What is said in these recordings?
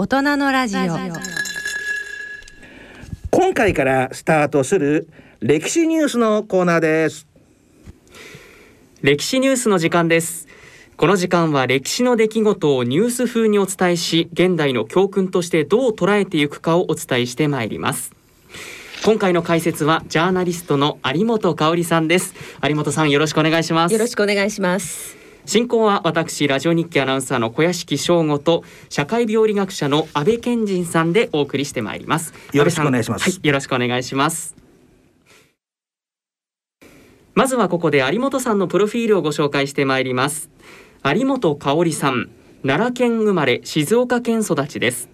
大人のラジオ。今回からスタートする歴史ニュースのコーナーです。歴史ニュースの時間です。この時間は歴史の出来事をニュース風にお伝えし現代の教訓としてどう捉えていくかをお伝えしてまいります。今回の解説はジャーナリストの有本香里さんです。有本さんよろしくお願いします。よろしくお願いします進行は私ラジオ日記アナウンサーの小屋敷翔吾と社会病理学者の安倍健人さんでお送りしてまいります。よろしくお願いします、はい、よろしくお願いします。まずはここで有本さんのプロフィールをご紹介してまいります。有本香里さん奈良県生まれ静岡県育ちです。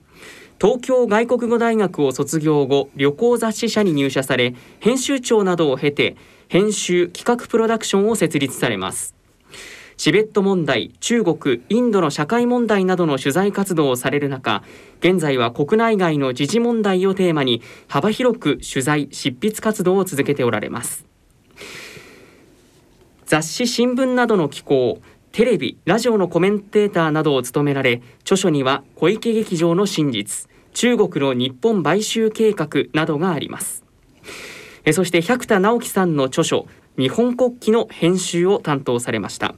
東京外国語大学を卒業後旅行雑誌社に入社され編集長などを経て編集企画プロダクションを設立されますチベット問題中国インドの社会問題などの取材活動をされる中現在は国内外の時事問題をテーマに幅広く取材執筆活動を続けておられます。雑誌新聞などの機構テレビラジオのコメンテーターなどを務められ著書には小池劇場の真実中国の日本買収計画などがあります。そして百田直樹さんの著書日本国旗の編集を担当されました。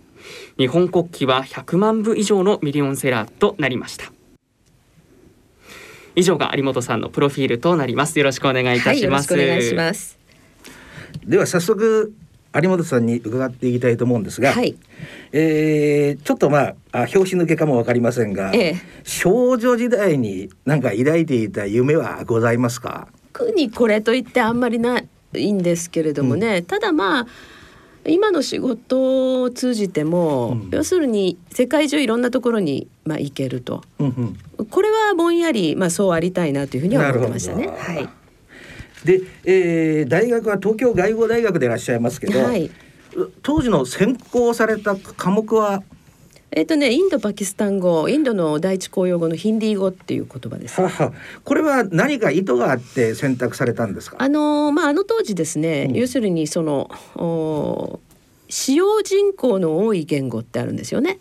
日本国旗は100万部以上のミリオンセラーとなりました。以上が有本さんのプロフィールとなります。よろしくお願いいたします、はい、お願いします。では早速有本さんに伺っていきたいと思うんですが、はい、えー、ちょっとまああ表紙抜けかもわかりませんが、ええ、少女時代に何か抱いていた夢はございますか？特にこれと言ってあんまりないんですけれどもね、うん、ただまあ今の仕事を通じても、うん、要するに世界中いろんなところに、まあ、行けると、うんうん、これはぼんやり、まあ、そうありたいなというふうには思ってましたね。はい、で、えー、大学は東京外語大学でいらっしゃいますけど、はい、当時の専攻された科目は？えっ、とねインドパキスタン語インドの第一公用語のヒンディー語っていう言葉です。はは。これは何か意図があって選択されたんですか？あのまああの当時ですね、うん、要するにそのお使用人口の多い言語ってあるんですよね。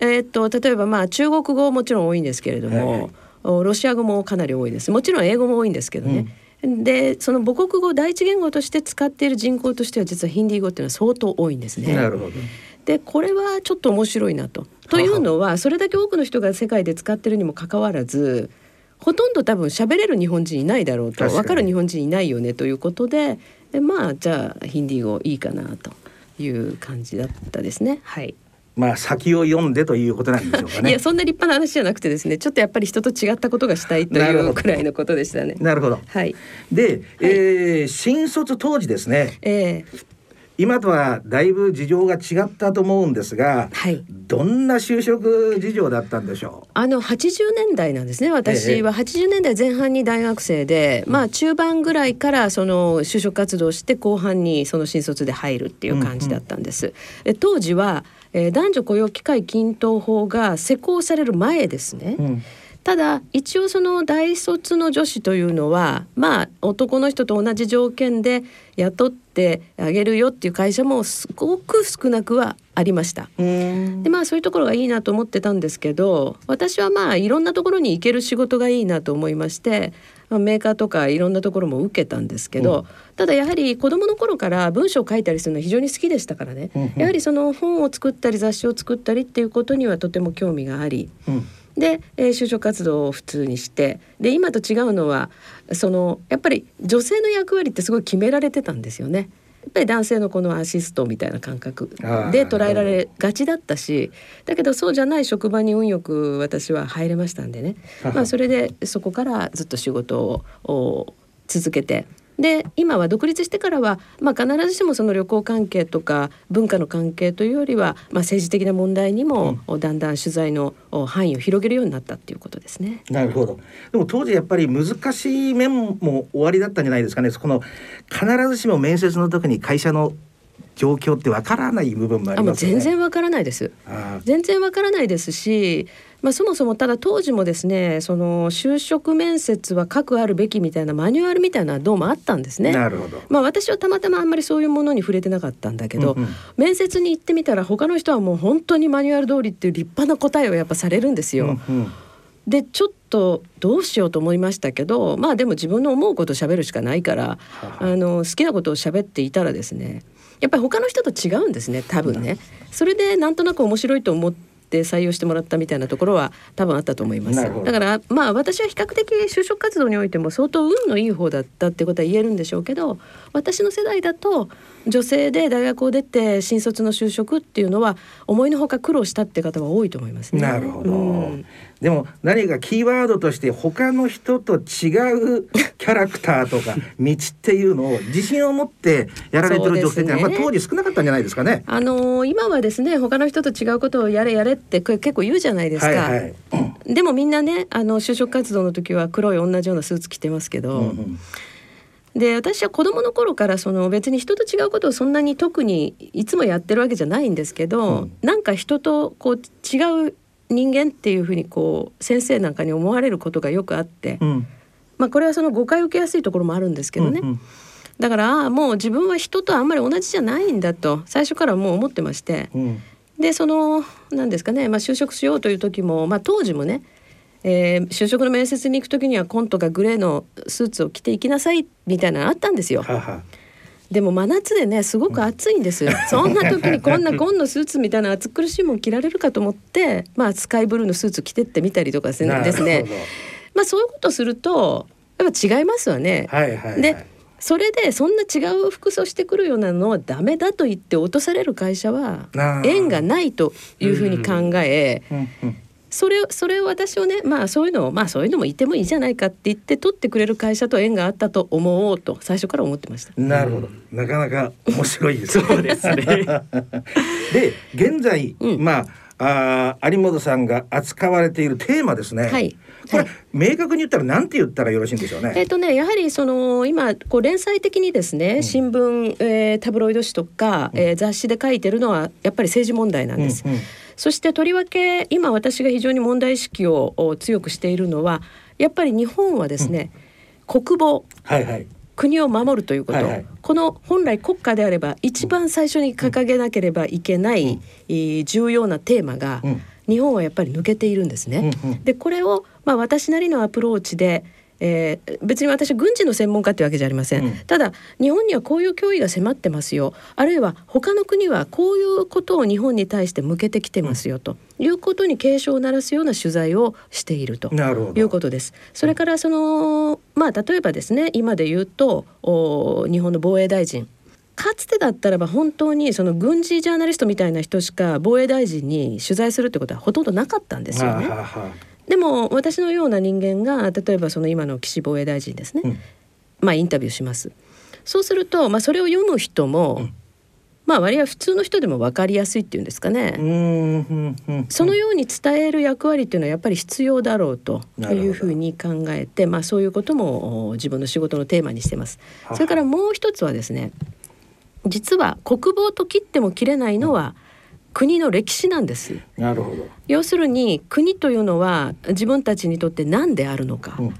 えっ、と例えばまあ中国語もちろん多いんですけれども、はい、ロシア語もかなり多いです。もちろん英語も多いんですけどね。うん、でその母国語第一言語として使っている人口としては実はヒンディー語っていうのは相当多いんですね。なるほど。でこれはちょっと面白いなと。というのはそれだけ多くの人が世界で使ってるにもかかわらずほとんど多分喋れる日本人いないだろうと分かる日本人いないよねということででまあじゃあヒンディー語いいかなという感じだったですね。はいまあ先を読んでということなんでしょうかね。いやそんな立派な話じゃなくてですねちょっとやっぱり人と違ったことがしたいというくらいのことでしたね。なるほど。はい。で、はい、えー、新卒当時ですね。ええー今とはだいぶ事情が違ったと思うんですが、はい、どんな就職事情だったんでしょう？あの80年代なんですね私は。80年代前半に大学生で、まあ中盤ぐらいからその就職活動して後半にその新卒で入るっていう感じだったんです。うんうん、当時は、えー、男女雇用機会均等法が施行される前ですね。うんただ一応その大卒の女子というのはまあ男の人と同じ条件で雇ってあげるよっていう会社もすごく少なくはありました。でまあそういうところがいいなと思ってたんですけど私はまあいろんなところに行ける仕事がいいなと思いまして、まあ、メーカーとかいろんなところも受けたんですけど、うん、ただやはり子どもの頃から文章を書いたりするのは非常に好きでしたからね、うんうん、やはりその本を作ったり雑誌を作ったりっていうことにはとても興味があり。うんで、えー、就職活動を普通にしてで今と違うのはそのやっぱり女性の役割ってすごい決められてたんですよね。やっぱり男性のこのアシストみたいな感覚で捉えられがちだったしだけどそうじゃない職場に運よく私は入れましたんでね、まあ、それでそこからずっと仕事を続けてで今は独立してからは、まあ、必ずしもその旅行関係とか文化の関係というよりは、まあ、政治的な問題にも、だんだん取材の範囲を広げるようになったっていうことですね。なるほどでも当時やっぱり難しい面も終わりだったんじゃないですかね。この必ずしも面接の時に会社の状況ってわからない部分もあります、ね、全然わからないです。全然わからないですし、まあそもそもただ当時もですね、その就職面接は各あるべきみたいなマニュアルみたいなどうもあったんですね。なるほど。まあ私はたまたまあんまりそういうものに触れてなかったんだけど、うんうん、面接に行ってみたら他の人はもう本当にマニュアル通りっていう立派な答えをやっぱされるんですよ。うんうんでちょっとどうしようと思いましたけどまあでも自分の思うこと喋るしかないからあの好きなことを喋っていたらですねやっぱり他の人と違うんですね多分ね。それでなんとなく面白いと思って採用してもらったみたいなところは多分あったと思いますだからまあ私は比較的就職活動においても相当運のいい方だったってことは言えるんでしょうけど私の世代だと女性で大学を出て新卒の就職っていうのは思いのほか苦労したって方は多いと思いますね。なるほど、うん、でも何かキーワードとして他の人と違うキャラクターとか 道っていうのを自信を持ってやられてる女性ってね、まあ当時少なかったんじゃないですかね。あのー、今はですね他の人と違うことをやれやれって結構言うじゃないですか。はいはいうん、でもみんなねあの就職活動の時は黒い同じようなスーツ着てますけど。うんうんで私は子供の頃からその別に人と違うことをそんなに特にいつもやってるわけじゃないんですけど、うん、なんか人とこう違う人間っていうふうにこう先生なんかに思われることがよくあって、うん、まあこれはその誤解を受けやすいところもあるんですけどね。うんうん。だからあもう自分は人とあんまり同じじゃないんだと最初からもう思ってまして、うん、でその何ですかね、まあ、就職しようという時も、まあ、当時もねえー、就職の面接に行く時には紺とかグレーのスーツを着ていきなさいみたいなのあったんですよ。ははでも真夏でねすごく暑いんです、うん、そんな時にこんな紺のスーツみたいな暑苦しいもん着られるかと思ってまあスカイブルーのスーツ着てってみたりとかですね。まあそういうことするとやっぱ違いますわね。はいはいはい、でそれでそんな違う服装してくるようなのはダメだと言って落とされる会社は縁がないというふうに考え、うんうんそれそれを私をねまあそういうのをまあそういうのもいてもいいじゃないかって言って取ってくれる会社と縁があったと思おうと最初から思ってました。なるほど、なかなか面白いです、ね、そうですね。で現在、うん、まああ有本さんが扱われているテーマですね。はい。これ、はい、明確に言ったら何て言ったらよろしいんでしょうね？えっ、ー、とねやはりその今こう連載的にですね、うん、新聞、えー、タブロイド紙とか、うん、えー、雑誌で書いてるのはやっぱり政治問題なんです。うんうん。そしてとりわけ今私が非常に問題意識を強くしているのはやっぱり日本はですね、うん、国防、はいはい、国を守るということ、はいはい、この本来国家であれば一番最初に掲げなければいけない、うん、重要なテーマが、うん、日本はやっぱり抜けているんですね。でこれを、まあ、私なりのアプローチでえー、別に私軍事の専門家ってわけじゃありません、うん、ただ日本にはこういう脅威が迫ってますよ。あるいは他の国はこういうことを日本に対して向けてきてますよと、うん、いうことに警鐘を鳴らすような取材をしていると。いうことです。それからそのまあ例えばですね今で言うとお日本の防衛大臣。かつてだったらば本当にその軍事ジャーナリストみたいな人しか防衛大臣に取材するってことはほとんどなかったんですよね。ははでも私のような人間が例えばその今の岸防衛大臣ですね、うん、まあインタビューします。そうすると、まあ、それを読む人も、うん、まあ割合普通の人でも分かりやすいっていうんですかね、そのように伝える役割っていうのはやっぱり必要だろうというふうに考えて、まあ、そういうことも自分の仕事のテーマにしてます。それからもう一つはですね実は国防と切っても切れないのは、うん国の歴史なんです。なるほど。要するに国というのは自分たちにとって何であるのか、うん、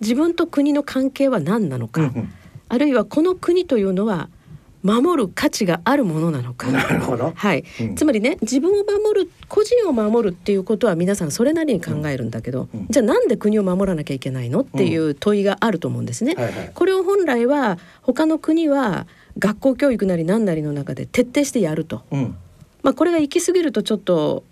自分と国の関係は何なのか、うんうん、あるいはこの国というのは守る価値があるものなのか。なるほど。はい、うん、つまりね、自分を守る、個人を守るっていうことは皆さんそれなりに考えるんだけど。うん、じゃあなんで国を守らなきゃいけないの？っていう問いがあると思うんですね。はいはい、これを本来は他の国は学校教育なり何なりの中で徹底してやると。まあ、これが行き過ぎるとちょっと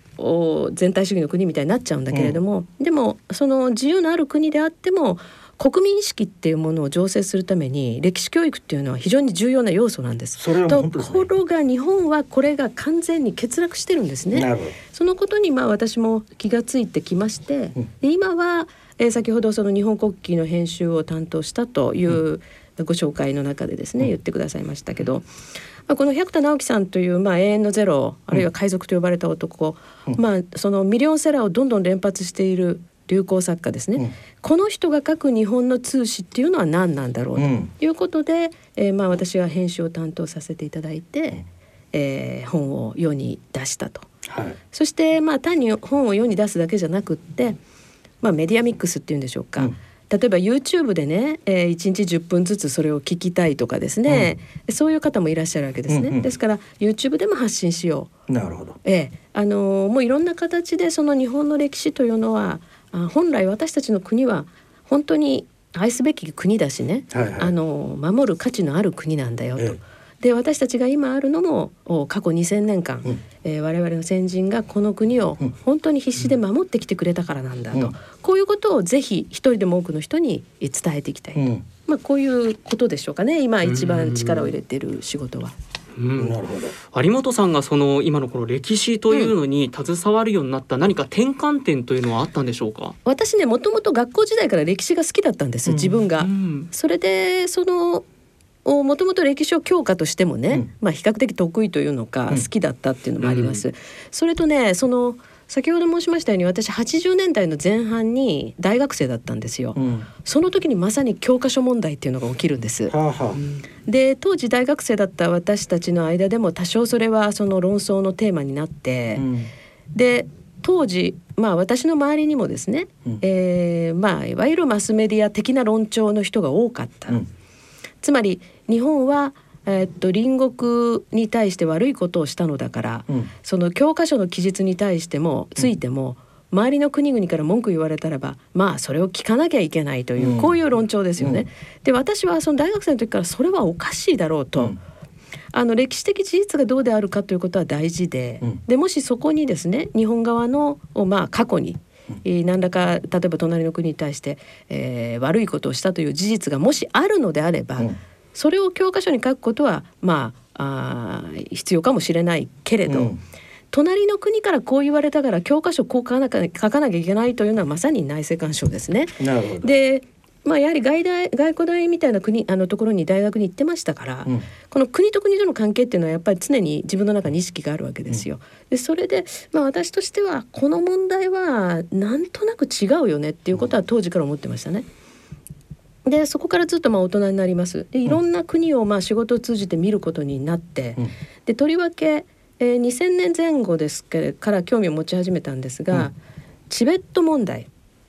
全体主義の国みたいになっちゃうんだけれども、うん、でもその自由のある国であっても国民意識っていうものを醸成するために歴史教育っていうのは非常に重要な要素なんです。ね、ところが日本はこれが完全に欠落してるんですね。そのことにまあ私も気がついてきまして、うん、今は、えー、先ほどその日本国旗の編集を担当したというご紹介の中でですね、うん、言ってくださいましたけど。まあ、この百田直樹さんという、まあ、永遠のゼロあるいは海賊と呼ばれた男、うん、まあ、そのミリオンセラーをどんどん連発している流行作家ですね、うん、この人が書く日本の通史っていうのは何なんだろうということで、うん、えー、まあ、私は編集を担当させていただいて、うん、えー、本を世に出したと。はい、そして、まあ、単に本を世に出すだけじゃなくって、まあ、メディアミックスっていうんでしょうか、例えば YouTube でね、えー、1日10分ずつそれを聞きたいとかですね、うん、そういう方もいらっしゃるわけですね、うんうん、ですから YouTube でも発信しよう。なるほど、えー、あのー、もういろんな形でその日本の歴史というのはあ本来私たちの国は本当に愛すべき国だしね、はいはい、あの守る価値のある国なんだよと。ええで私たちが今あるのも過去2,000年間、うん、えー、我々の先人がこの国を本当に必死で守ってきてくれたからなんだと、うん、こういうことをぜひ一人でも多くの人に伝えていきたいと、うん、まあ、こういうことでしょうかね。今一番力を入れている仕事は。うん、なるほど。有本さんがその今のこの歴史というのに携わるようになった何か転換点というのはあったんでしょうか？私ねもともと学校時代から歴史が好きだったんです、自分が、うん、それでそのもともと歴史を教科としてもね、うん、まあ比較的得意というのか、好きだったっていうのもあります。うん、それとねその先ほど申しましたように私80年代の前半に大学生だったんですよ、うん、その時にまさに教科書問題っていうのが起きるんです、はあはあ、で当時大学生だった私たちの間でも多少それはその論争のテーマになって、うん、で当時まあ私の周りにもですね、うん、えー、まあいわゆるマスメディア的な論調の人が多かった、つまり日本はえー、っと隣国に対して悪いことをしたのだから、うん、その教科書の記述に対してもついても、うん、周りの国々から文句言われたらばまあそれを聞かなきゃいけないという、うん、こういう論調ですよね。で私はその大学生の時からそれはおかしいだろうと。あの歴史的事実がどうであるかということは大事で,、でもしそこにですね日本側の、まあ、過去に何らか例えば隣の国に対して、えー、悪いことをしたという事実がもしあるのであれば、それを教科書に書くことはまああ必要かもしれないけれど、うん、隣の国からこう言われたから教科書こう書かな書かなきゃいけないというのはまさに内政干渉ですね。でまあ、やはり外大外交大みたいな国あのところに大学に行ってましたから、うん、この国と国との関係っていうのはやっぱり常に自分の中に意識があるわけですよ。でそれで、まあ、私としてはこの問題はなんとなく違うよねっていうことは当時から思ってましたね。でそこからずっとまあ大人になります。でいろんな国をまあ仕事を通じて見ることになって、うん、でとりわけ、えー、2000年前後ですから興味を持ち始めたんですが、うん、チベット問題、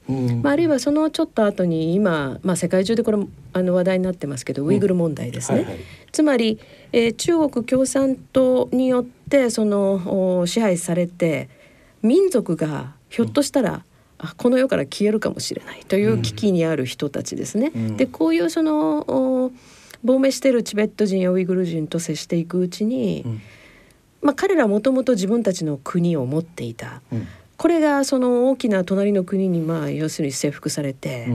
うん、まあ、あるいはそのちょっと後に今、まあ、世界中でこれあの話題になってますけどウイグル問題ですね。はいはい、つまり、えー、中国共産党によってその支配されて民族がひょっとしたら、この世から消えるかもしれないという危機にある人たちですね。うん、でこういうその亡命しているチベット人やウイグル人と接していくうちに、うん、まあ、彼らもともと自分たちの国を持っていた、うん、これがその大きな隣の国にまあ要するに征服されて。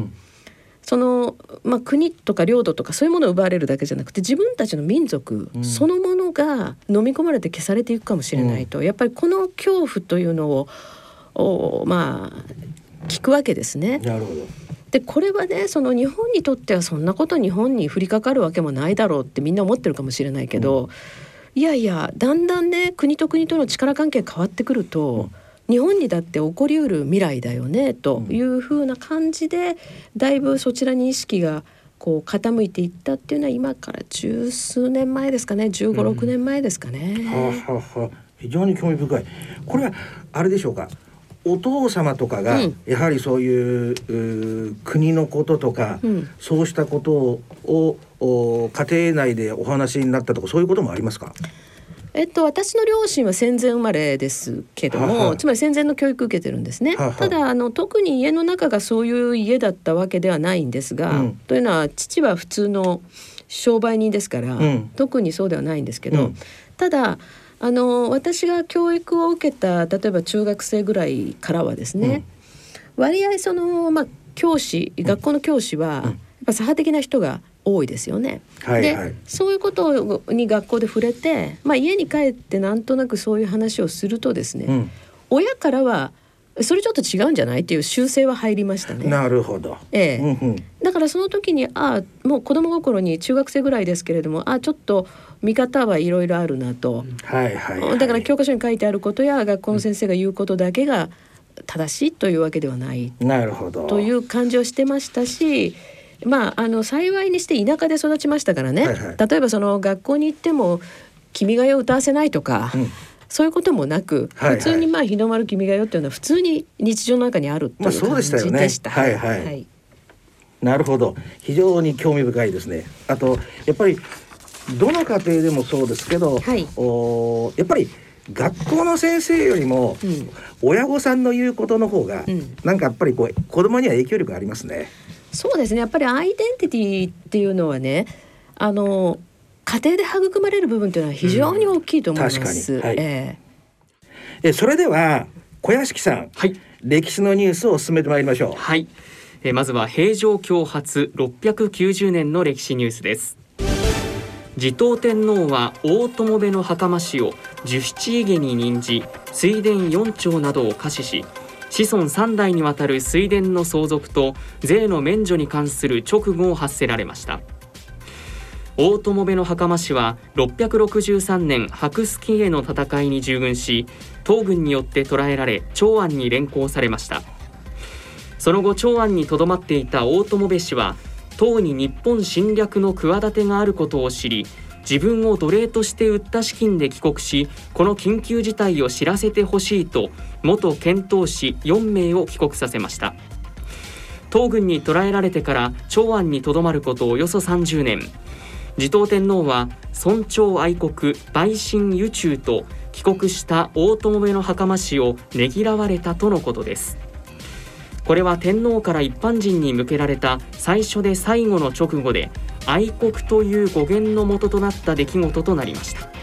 その、まあ、国とか領土とかそういうものを奪われるだけじゃなくて自分たちの民族そのものが飲み込まれて消されていくかもしれないと、やっぱりこの恐怖というのをまあ聞くわけですね。なるほど。でこれはねその日本にとってはそんなこと日本に降りかかるわけもないだろうってみんな思ってるかもしれないけど、うん、いやいやだんだんね国と国との力関係変わってくると、うん、日本にだって起こりうる未来だよねというふうな感じで、だいぶそちらに意識がこう傾いていったっていうのは今から十数年前ですかね15、うん、6年前ですかね。ははは非常に興味深い。これはあれでしょうか。お父様とかがやはりそういうう、国のこととか、うん、そうしたことをお家庭内でお話になったとかそういうこともありますか？えっと、私の両親は戦前生まれですけどもつまり戦前の教育受けてるんですね。ははただあの特に家の中がそういう家だったわけではないんですが、うん、というのは父は普通の商売人ですから、うん、特にそうではないんですけど、うん、ただあの私が教育を受けた例えば中学生ぐらいからはですね、うん、割合その、まあ、教師学校の教師は、やっぱ左派的な人が多いですよね。はいはい、でそういうことに学校で触れて、まあ、家に帰ってなんとなくそういう話をするとですね、うん、親からはそれちょっと違うんじゃないっていう修正は入りましたね。なるほど。ええ。うんうん、だからその時にああもう子供心に中学生ぐらいですけれどもあちょっと見方はいろいろあるなと、はいはい、はい、だから教科書に書いてあることや学校の先生が言うことだけが正しいというわけではないなるほどという感じをしてましたし。まあ、あの幸いにして田舎で育ちましたからね、はいはい、例えばその学校に行っても「君が代」を歌わせないとか、うんそういうこともなく、はいはい、普通にまあ日の丸君が代っていうのは普通に日常の中にあるっていう感じでした。まあ、そうでしたよね。はいはい。はい、なるほど。非常に興味深いですね。あとやっぱりどの家庭でもそうですけど、はい、おやっぱり学校の先生よりも、親御さんの言うことの方が、うん、なんかやっぱりこう子供には影響力ありますね。そうですねやっぱりアイデンティティっていうのはねあの家庭で育まれる部分っていうのは非常に大きいと思います。うん、はい、えそれでは小屋敷さん、はい、歴史のニュースを進めてまいりましょう。はい。えまずは平城京発690年の歴史ニュースです。持統天皇は大友部の袴氏を十七家に任じ水田四丁などを下賜し子孫三代にわたる水田の相続と税の免除に関する直後を発せられました。大友部の袴氏は663年白須家の戦いに従軍し東軍によって捕らえられ長安に連行されました。その後長安にとどまっていた大友部氏は党に日本侵略の企てがあることを知り自分を奴隷として売った資金で帰国しこの緊急事態を知らせてほしいと元遣唐使4名を帰国させました。東軍に捕らえられてから長安にとどまることおよそ30年。持統天皇は尊重愛国陪審宇宙と帰国した大友部の袴氏をねぎらわれたとのことです。これは天皇から一般人に向けられた最初で最後の直後で愛国という語源の元となった出来事となりました。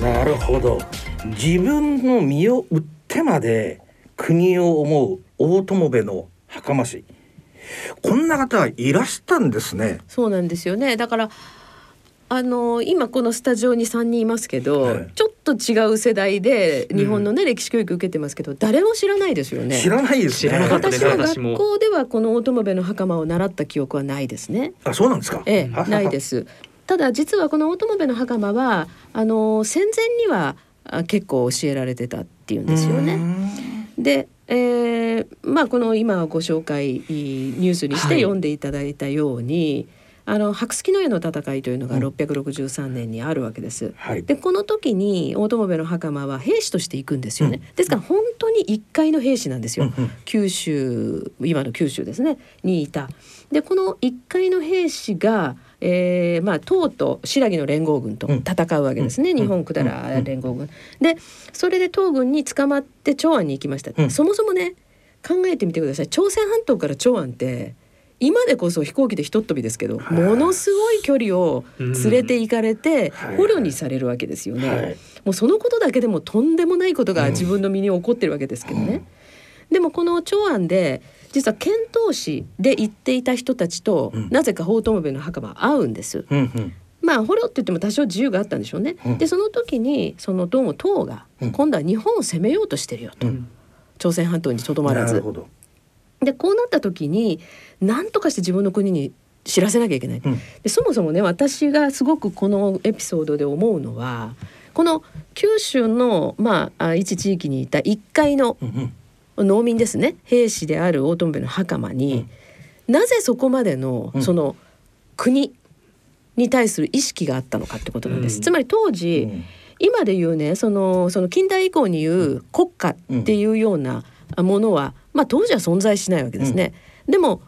なるほど。自分の身を売ってまで国を思う大友部の袴師こんな方はいらしたんですね。そうなんですよね。だからあの今このスタジオに3人いますけど、はい、ちょっと違う世代で日本のね、うん、歴史教育受けてますけど誰も知らないですよね。知らないですね。私は学校ではこの大友部の袴を習った記憶はないですね。あそうなんですか。ええないですただ実はこの大友部の袴はあの戦前には結構教えられてたっていうんですよねでえー、まあこの今ご紹介ニュースにして読んでいただいたように、はいあの白月の絵の戦いというのが663年にあるわけです。うん、でこの時に大友部の袴は兵士として行くんですよね。うん、ですから本当に一階の兵士なんですよ。うん、九州今の九州ですねにいた。でこの一階の兵士がえーまあ、唐と新羅の連合軍と戦うわけですね、うん、日本百済連合軍。でそれで東軍に捕まって長安に行きました、うん、そもそもね考えてみてください。朝鮮半島から長安って今でこそ飛行機でひとっ飛びですけど、ものすごい距離を連れて行かれて捕虜にされるわけですよね。もうそのことだけでもとんでもないことが自分の身に起こってるわけですけどね。でもこの長安で実は遣唐使で行っていた人たちと、なぜか法友部の墓場会うんです。まあ捕虜って言っても多少自由があったんでしょうね。でその時にそのどうも唐が今度は日本を攻めようとしてるよと、朝鮮半島にとどまらず。でこうなった時に何とかして自分の国に知らせなきゃいけない、うん、でそもそもね私がすごくこのエピソードで思うのはこの九州の、まあ、一地域にいた1階の農民ですね。兵士である大友部の袴に、うん、なぜそこまでのその国に対する意識があったのかってことなんです。うん、つまり当時、今で言うねそのその近代以降に言う国家っていうようなものは、まあ、当時は存在しないわけですね。でも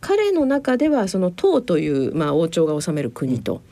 彼の中ではその唐という、まあ、王朝が治める国と、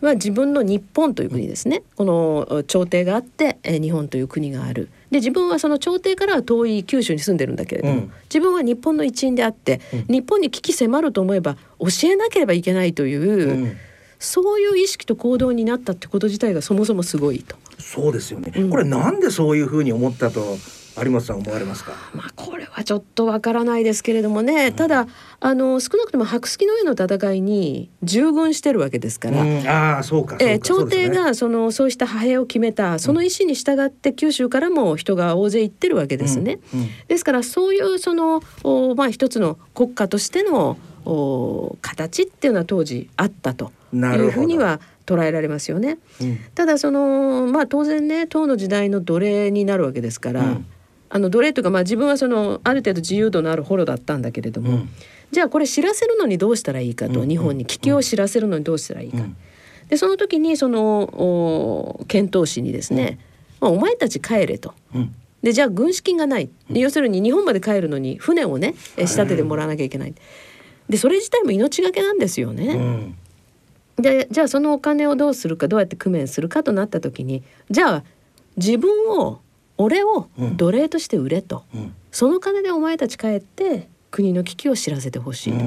まあ、自分の日本という国ですね。この朝廷があって、え日本という国がある。で自分はその朝廷からは遠い九州に住んでるんだけれども、うん、自分は日本の一員であって、うん、日本に危機迫ると思えば教えなければいけないという、うん、そういう意識と行動になったってこと自体がそもそもすごいと。そうですよね、これなんでそういうふうに思ったと有本さん思われますか？まあこれはちょっとわからないですけれどもね、うん、ただあの少なくとも白月の上の戦いに従軍してるわけですから、うん、あそうかえー、朝廷がそのそうした派兵を決めたその意思に従って九州からも人が大勢行ってるわけですね。うん、ですからそういうそのおまあ一つの国家としてのお形っていうのは当時あったと。いうふうには捉えられますよね。ただそのまあ当然ね唐の時代の奴隷になるわけですから。あの奴隷というか、まあ、自分はそのある程度自由度のある捕虜だったんだけれども、うん、じゃあこれ知らせるのにどうしたらいいかと、うん、日本に危機を知らせるのにどうしたらいいか。でその時にその遣唐使にですね、まあ、お前たち帰れと。でじゃあ軍資金がない、要するに日本まで帰るのに船をね仕立ててもらわなきゃいけない。でそれ自体も命がけなんですよね。でじゃあそのお金をどうするかどうやって工面するかとなった時にじゃあ自分を俺を奴隷として売れと、うん、その金でお前たち帰って国の危機を知らせてほしいと。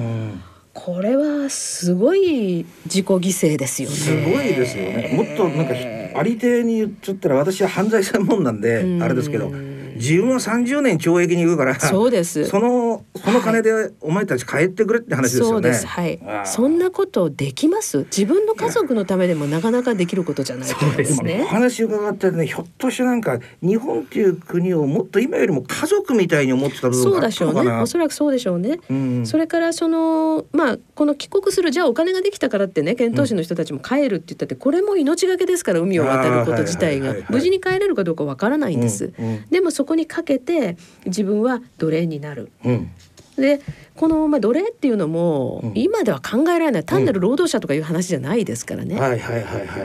これはすごい自己犠牲ですよね。すごいですよね。もっとなんかありていに言っちゃったら私は犯罪専門なんであれですけど。自分は30年懲役に行くからそうです。そのその金でお前たち帰ってくれって話ですよね、はい、そんなことできます？自分の家族のためでもなかなかできることじゃないですね。お話伺ってねひょっとしてなんか日本っていう国をもっと今よりも家族みたいに思ってた部分そうでしょうね。おそらくそうでしょうね、うん、それからそのまあこの帰国するじゃあお金ができたからってね遣唐使の人たちも帰るって言ったってこれも命がけですから海を渡ること自体が。無事に帰れるかどうかわからないんです、うんうん、でもそこにかけて自分は奴隷になる。うん。でこの、まあ、奴隷っていうのも、うん、今では考えられない。単なる労働者とかいう話じゃないですからね。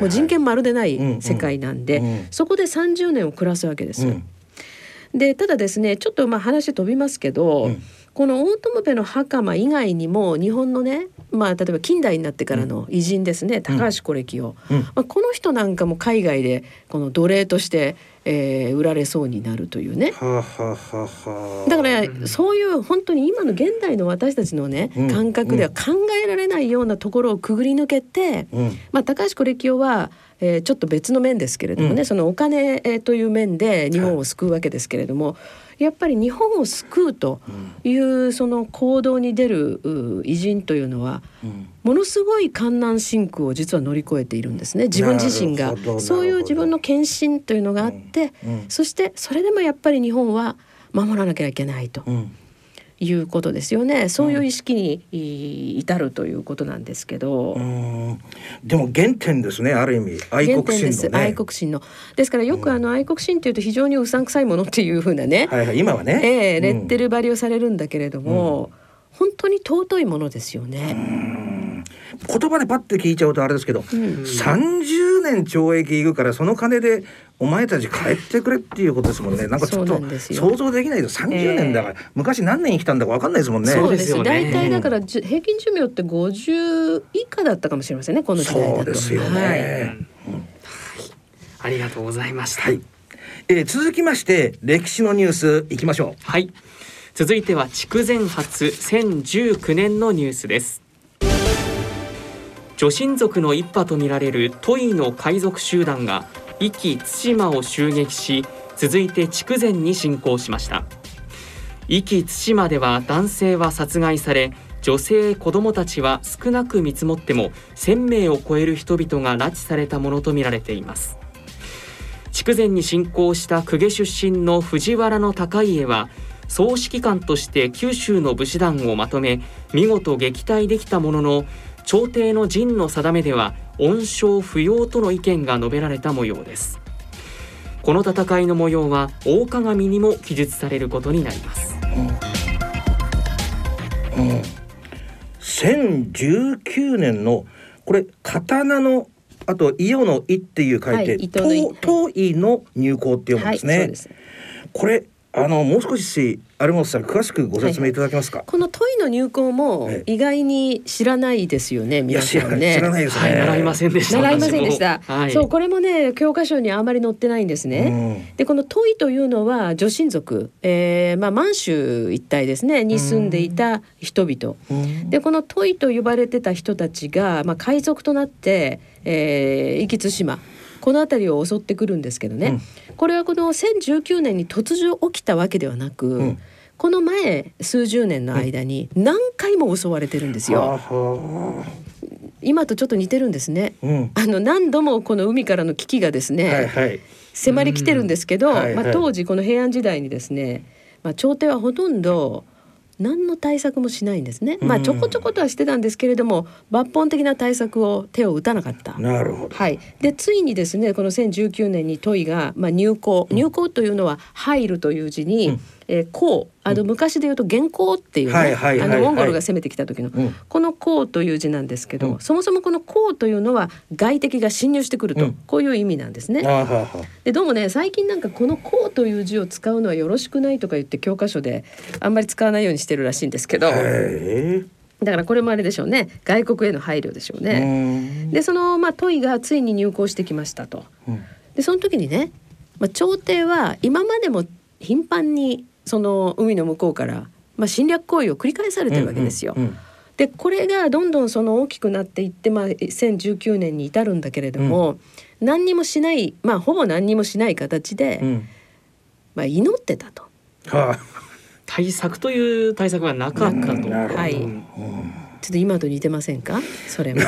もう人権まるでない世界なんで、うん。うん、そこで30年を暮らすわけです。うん、でただですねちょっとまあ話飛びますけど、この大友部の袴以外にも日本のねまあ、例えば近代になってからの偉人ですね、高橋是樹を、うん、まあ、この人なんかも海外でこの奴隷として、えー、売られそうになるというね。だからそういう本当に今の現代の私たちのね、うん、感覚では考えられないようなところをくぐり抜けて、うん、まあ、高橋是樹はえー、ちょっと別の面ですけれどもね、うん、そのお金、えー、という面で日本を救うわけですけれども、はい、やっぱり日本を救うというその行動に出る偉人というのは、うん、ものすごい艱難辛苦を実は乗り越えているんですね。自分自身が。そういう自分の献身というのがあって、うん、そしてそれでもやっぱり日本は守らなきゃいけないと。いうことですよね。そういう意識に至るということなんですけど、でも原点ですねある意味。愛国心の、ね、愛国心の。ですからよくあの愛国心っていうと非常にうさんくさいものっていうふうなね、はいはい、今はね、えー、レッテル張りをされるんだけれども、うん。本当に尊いものですよね。言葉でパッて聞いちゃうとあれですけど、うん、30年懲役いくからその金でお前たち帰ってくれっていうことですもんね。なんかちょっと想像できないと30年だから、えー、昔何年生きたんだかわかんないですもんね。そうですよ、ね。大体だから平均寿命って50以下だったかもしれませんね。この時代そうですよね。はい、ありがとうございました。はい。えー、続きまして歴史のニュースいきましょう。はい。続いては筑前初1019年のニュースです女神族の一派とみられるトイの海賊集団が壱岐対馬を襲撃し続いて筑前に侵攻しました。壱岐対馬では男性は殺害され女性子供たちは少なく見積もっても1000名を超える人々が拉致されたものとみられています。筑前に侵攻した公家出身の藤原の高家は総指揮官として九州の武士団をまとめ見事撃退できたものの朝廷の陣の定めでは恩賞不要との意見が述べられた模様です。この戦いの模様は大鏡にも記述されることになります、うんうん、1019年のこれ刀のあと伊予の「伊」っていう書いて「はい、東伊の入港」って読むんですね。はい、これあのもう少し有本さん詳しくご説明いただけますか、はい、この問いの入稿も意外に知らないですよね、皆さんね。知らないですね、はい、習いませんでした習いませんでした、はい、そうこれもね教科書にあまり載ってないんですね、うん、でこの問いというのは女神族、えー、まあ満州一帯ですね。に住んでいた人々、うん、でこの問いと呼ばれてた人たちがまあ海賊となって、えー、壱岐対馬この辺りを襲ってくるんですけどね、うん、これはこの1019年に突如起きたわけではなく、うん、この前数十年の間に何回も襲われてるんですよ。今とちょっと似てるんですね、うん、あの何度もこの海からの危機がですね、はいはい、迫りきてるんですけど、はいはい、まあ、当時この平安時代にですね、まあ、朝廷はほとんど何の対策もしないんですね。まあちょこちょことはしてたんですけれども抜本的な対策を手を打たなかった。なるほど。はい。でついにですねこの2019年に都医がまあ入校、入校というのは入るという字に、うんえー、こうあの昔で言うと元寇っていうね、あのモンゴルが攻めてきた時の、うん、このこという字なんですけど、うん、そもそもこのこというのは外敵が侵入してくると、うん、こういう意味なんですね。でどうもね最近なんかこのこという字を使うのはよろしくないとか言って教科書であんまり使わないようにしてるらしいんですけど。だからこれもあれでしょうね外国への配慮でしょうね。でそのまあ問いがついに入港してきましたと。でその時にね、まあ、朝廷は今までも頻繁にその海の向こうから、まあ、侵略行為を繰り返されてるわけですよ。うんうんうん。でこれがどんどんその大きくなっていって、まあ、2019年に至るんだけれども、うん、何にもしないまあほぼ何にもしない形で、うん、まあ、祈ってたと。はあ、対策という対策はなかったと。はい、うんちょっと今と似てませんか？それも。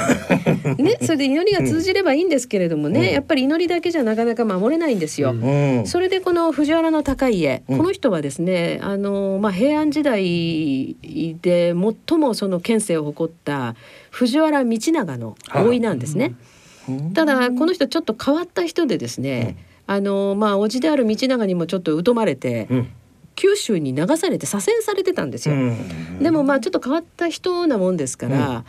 ね それで祈りが通じればいいんですけれどもね、うん、やっぱり祈りだけじゃなかなか守れないんですよ。うん、それでこの藤原の高家、この人はですねあの、まあ、平安時代で最もその権勢を誇った藤原道長の甥いなんですね。ただこの人ちょっと変わった人でですね、あのまあ叔父である道長にもちょっと疎まれて、九州に流されて左遷されてたんですよ。でもまあちょっと変わった人なもんですから、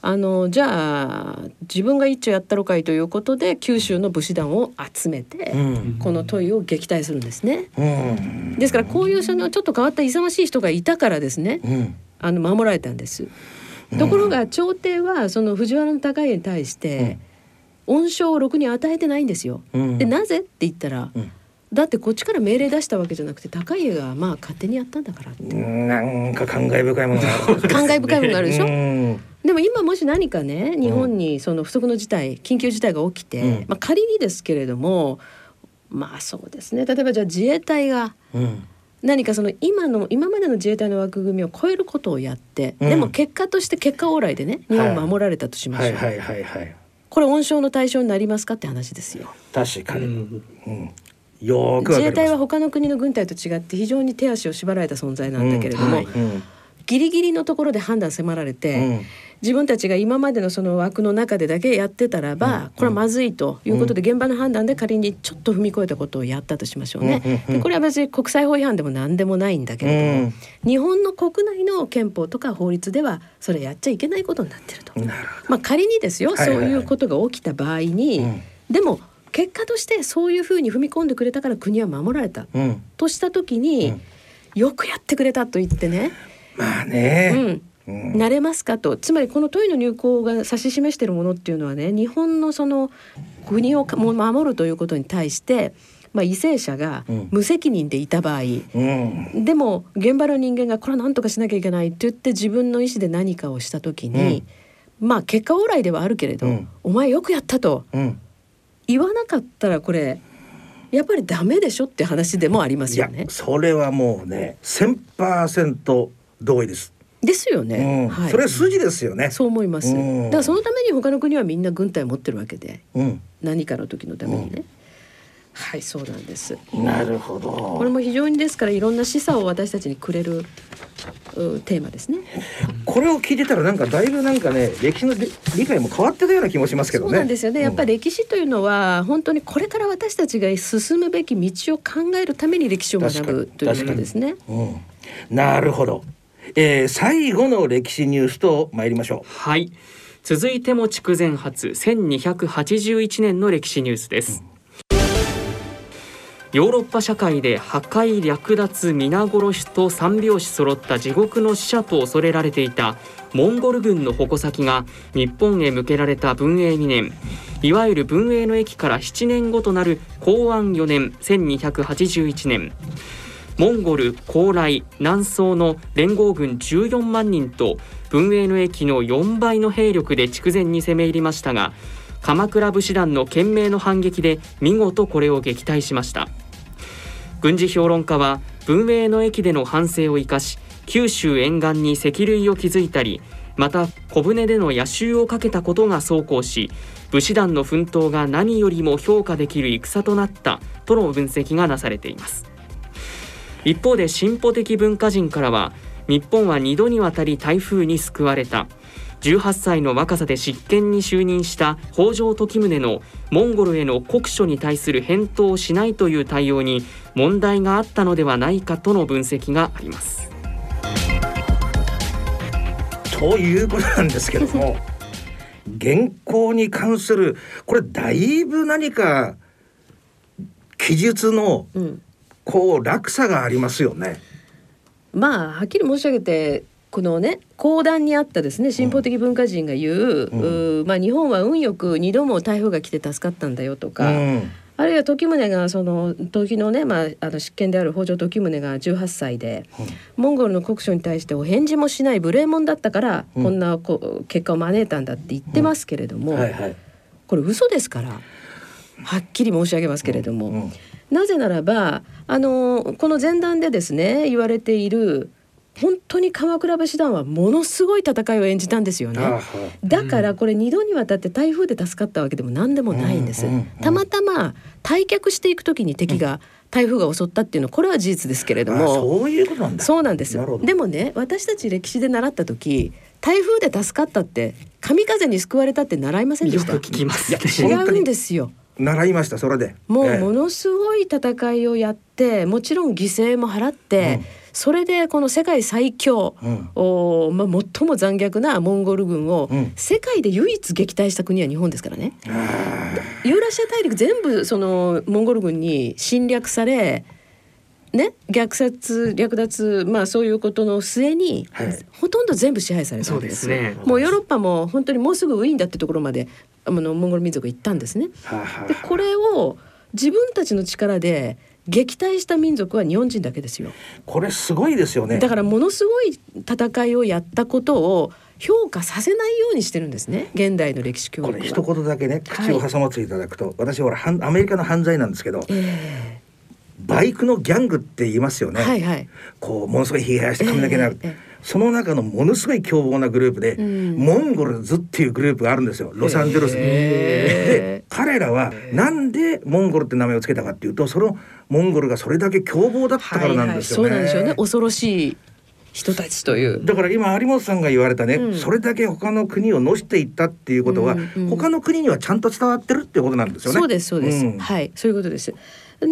あのじゃあ自分が一丁やったろかいということで九州の武士団を集めて、この問いを撃退するんですね。ですからこういうそのちょっと変わった勇ましい人がいたからですね、あの守られたんです。ところが朝廷はその藤原高家に対して、恩賞をろくに与えてないんですよ。でなぜって言ったら、だってこっちから命令出したわけじゃなくて高家がまあ勝手にやったんだからって。なんか感慨深いものがある、ね、感慨深いものがあるでしょ。でも今もし何かね日本にその不測の事態緊急事態が起きて、うん、まあ仮にですけれどもまあそうですね。例えばじゃあ自衛隊が、何かその今の今までの自衛隊の枠組みを超えることをやって、うん、でも結果として結果往来でね日本を守られたとしましょう。はい。はいはいはい、これ温床の対象になりますかって話ですよ。確かに、うん、よく自衛隊は他の国の軍隊と違って非常に手足を縛られた存在なんだけれども、うんはい。うんギリギリのところで判断迫られて、うん、自分たちが今までのその枠の中でだけやってたらば、うん、これはまずいということで、現場の判断で仮にちょっと踏み越えたことをやったとしましょうね。でこれは別に国際法違反でも何でもないんだけれども、日本の国内の憲法とか法律ではそれやっちゃいけないことになってると。まあ、仮にですよ、そういうことが起きた場合に、でも結果としてそういうふうに踏み込んでくれたから国は守られた、うん、とした時に、うん、よくやってくれたと言ってね。まあね、うん、なれますかと。つまりこの問いの入港が指し示しているものっていうのはね日本のその国を守るということに対してまあ、為政者が無責任でいた場合、うん、でも現場の人間がこれは何とかしなきゃいけないって言って自分の意思で何かをした時に、うん、まあ結果往来ではあるけれど、うん、お前よくやったと、言わなかったらこれやっぱりダメでしょって話でもありますよね。それはもうね1000%同意です。ですよね、うんはい、それは筋ですよね。そう思います。だからそのために他の国はみんな軍隊持ってるわけで、うん、何かの時のためにね。はいそうなんです。なるほど。これも非常にですからいろんな示唆を私たちにくれるテーマですね。これを聞いてたらなんかだいぶなんかね歴史の理解も変わってたような気もしますけどね。そうなんですよね、やっぱり歴史というのは本当にこれから私たちが進むべき道を考えるために歴史を学ぶということですね、うん、なるほど、えー、最後の歴史ニュースと参りましょう。はい。続いても筑前初1281年の歴史ニュースです、うんヨーロッパ社会で破壊略奪皆殺しと三拍子揃った地獄の使者と恐れられていたモンゴル軍の矛先が日本へ向けられた文永2年。いわゆる文永の駅から7年後となる公安4年1281年。モンゴル高麗南宋の連合軍14万人と文永の駅の4倍の兵力で筑前に攻め入りましたが鎌倉武士団の懸命の反撃で見事これを撃退しました。軍事評論家は文明の駅での反省を生かし九州沿岸に石塁を築いたりまた小舟での野襲をかけたことが走行し武士団の奮闘が何よりも評価できる戦となったとの分析がなされています。一方で進歩的文化人からは日本は2度にわたり台風に救われた。18歳の若さで執権に就任した北条時宗のモンゴルへの国書に対する返答をしないという対応に問題があったのではないかとの分析があります。ということなんですけども原稿に関するこれだいぶ何か記述のこう落差がありますよね。まあはっきり申し上げてこのね講談にあったですね進歩的文化人が言ううん、うまあ、日本は運よく2度も台風が来て助かったんだよとか、うん、あるいは時宗がその時のね、まあ、あの執権である北条時宗が18歳で、うん、モンゴルの国書に対してお返事もしない無礼者だったから、こんなこ結果を招いたんだって言ってますけれども、はいはい、これ嘘ですからはっきり申し上げますけれども。なぜならばあのこの前段でですね言われている本当に鎌倉武士団はものすごい戦いを演じたんですよね。だからこれ2度にわたって台風で助かったわけでも何でもないんです。たまたま退却していく時に敵が台風が襲ったっていうのはこれは事実ですけれども、そういうことなんだ。そうなんです。でもね私たち歴史で習った時台風で助かったって神風に救われたって習いませんでした？聞きます。違うんですよ。習いましたそれでもうものすごい戦いをやって、もちろん犠牲も払って、うんそれでこの世界最強、うん、おまあ、最も残虐なモンゴル軍を世界で唯一撃退した国は日本ですからね。ユーラシア大陸全部そのモンゴル軍に侵略されね、虐殺略奪まあそういうことの末に、はい、ほとんど全部支配されたんですね、もうヨーロッパも本当にもうすぐウィーンだってところまであのモンゴル民族行ったんですね。でこれを自分たちの力で撃退した民族は日本人だけですよ。これすごいですよね。だからものすごい戦いをやったことを評価させないようにしてるんですね。現代の歴史教育これ一言だけね口を挟まっていただくと、はい、私はアメリカの犯罪なんですけど、えー、バイクのギャングって言いますよね。はいはい、こうものすごいひげ生やして髪の毛になる。えーえーその中のものすごい凶暴なグループで、うん、モンゴルズっていうグループがあるんですよ。ロサンゼルスに。で彼らはなんでモンゴルって名前を付けたかっていうとそのモンゴルがそれだけ凶暴だったからなんですよね。はいはい、そうなんでしょうね。恐ろしい人たちという。だから今有本さんが言われたね、うん、それだけ他の国をのしていったっていうことは、うんうん、他の国にはちゃんと伝わってるっていうことなんですよね。そうですそうです、うん、はいそういうことです。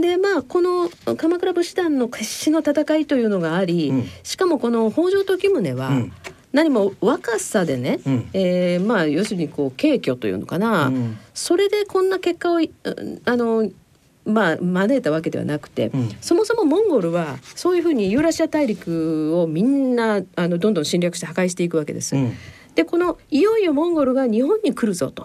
でまあこの鎌倉武士団の決死の戦いというのがあり、うん、しかもこの北条時宗は、何も若さでね、うん、えー、まあ要するにこう軽挙というのかな、うん、それでこんな結果をあのまあ招いたわけではなくて、うん、そもそもモンゴルはそういうふうにユーラシア大陸をみんなあのどんどん侵略して破壊していくわけです。うん、でこのいよいよモンゴルが日本に来るぞと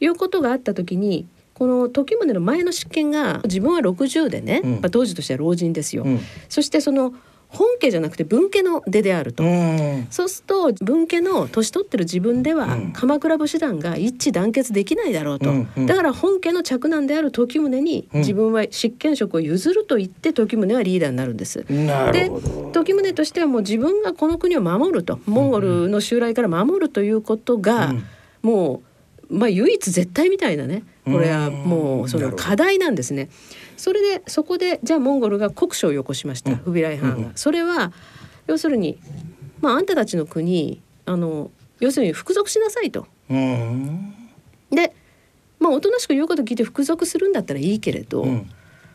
いうことがあった時にこの時宗の前の執権が自分は60でね、うん、まあ、当時としては老人ですよ。うん、そしてその本家じゃなくて分家の出であると、うん、そうすると分家の年取ってる自分では鎌倉武士団が一致団結できないだろうと、うん。うん、だから本家の嫡男である時宗に自分は執権職を譲ると言って時宗はリーダーになるんです。で時宗としてはもう自分がこの国を守ると。モンゴルの襲来から守るということが、もうまあ唯一絶対みたいなねこれはもうその課題なんですね。それでそこでじゃあモンゴルが国書をよこしました、フビライ藩が。それは要するにまああんたたちの国あの要するに服属しなさいと。でまあおとなしく言うこと聞いて服属するんだったらいいけれど。うん。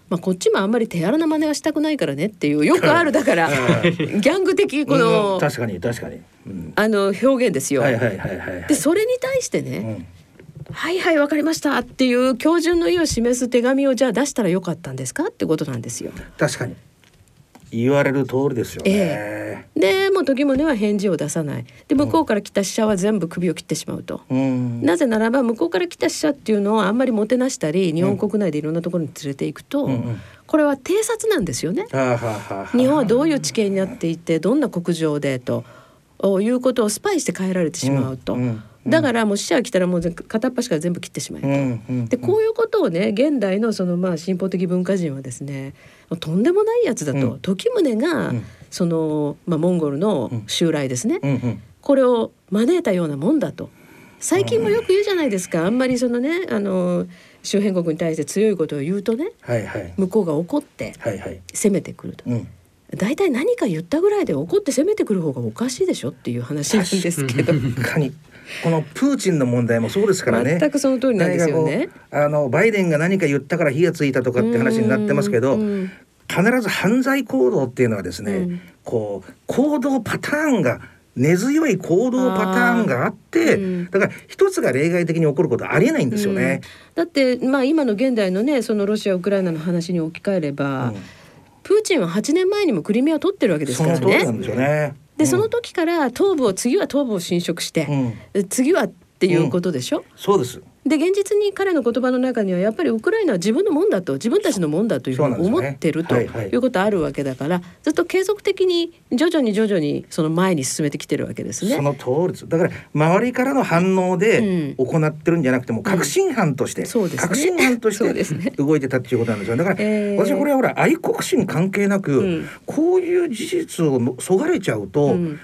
まあ、こっちもあんまり手荒な真似はしたくないからねっていうよくあるだから ギャング的この、うん、確かに確かに、うん、あの表現ですよ。でそれに対してね、はいはいわかりました。っていう標準の意を示す手紙をじゃあ出したらよかったんですか？ってことなんですよ。確かに。言われる通りですよね。えー、でもう時宗は返事を出さない。で向こうから来た使者は全部首を切ってしまうと、うん、なぜならば向こうから来た使者っていうのをあんまりもてなしたり日本国内でいろんなところに連れていくと、うん、これは偵察なんですよね。日本はどういう地形になっていてどんな国情でということをスパイして変えられてしまうと。うん。だからもう死者が来たらもう片っ端から全部切ってしまえと。うんうん、でこういうことをね現代のそのまあ進歩的文化人はですねとんでもないやつだと、うん、時宗が、その、まあ、モンゴルの襲来ですね、うんうん、これを招いたようなもんだと。最近もよく言うじゃないですか。あんまりそのねあの周辺国に対して強いことを言うとね、はいはい、向こうが怒って攻めてくると。はいはい大体何か言ったぐらいで怒って攻めてくる方がおかしいでしょっていう話なんですけど。確かにこのプーチンの問題もそうですからね。全くその通りなんですよね。あのバイデンが何か言ったから火がついたとかって話になってますけど、必ず犯罪行動っていうのはですね、うん、こう行動パターンが根強い行動パターンがあって、うん、だから一つが例外的に起こることはありえないんですよね。うん、だってまあ今の現代のねそのロシアウクライナの話に置き換えれば、プーチンは8年前にもクリミアを取ってるわけですからね。ねでその時から東部を次は東部を侵食して、次はっていうことでしょ、そうですで現実に彼の言葉の中にはやっぱりウクライナは自分のもんだと自分たちのもんだというふうに思ってる、ということあるわけだからずっと継続的に徐々に徐々にその前に進めてきてるわけですね。その通りです。だから周りからの反応で行ってるんじゃなくても、確信犯として、うんね、確信犯として 動いてたっていうことなんですよ。だから、えー、私はこれはほら愛国心関係なく、うん、こういう事実をそがれちゃうと、うん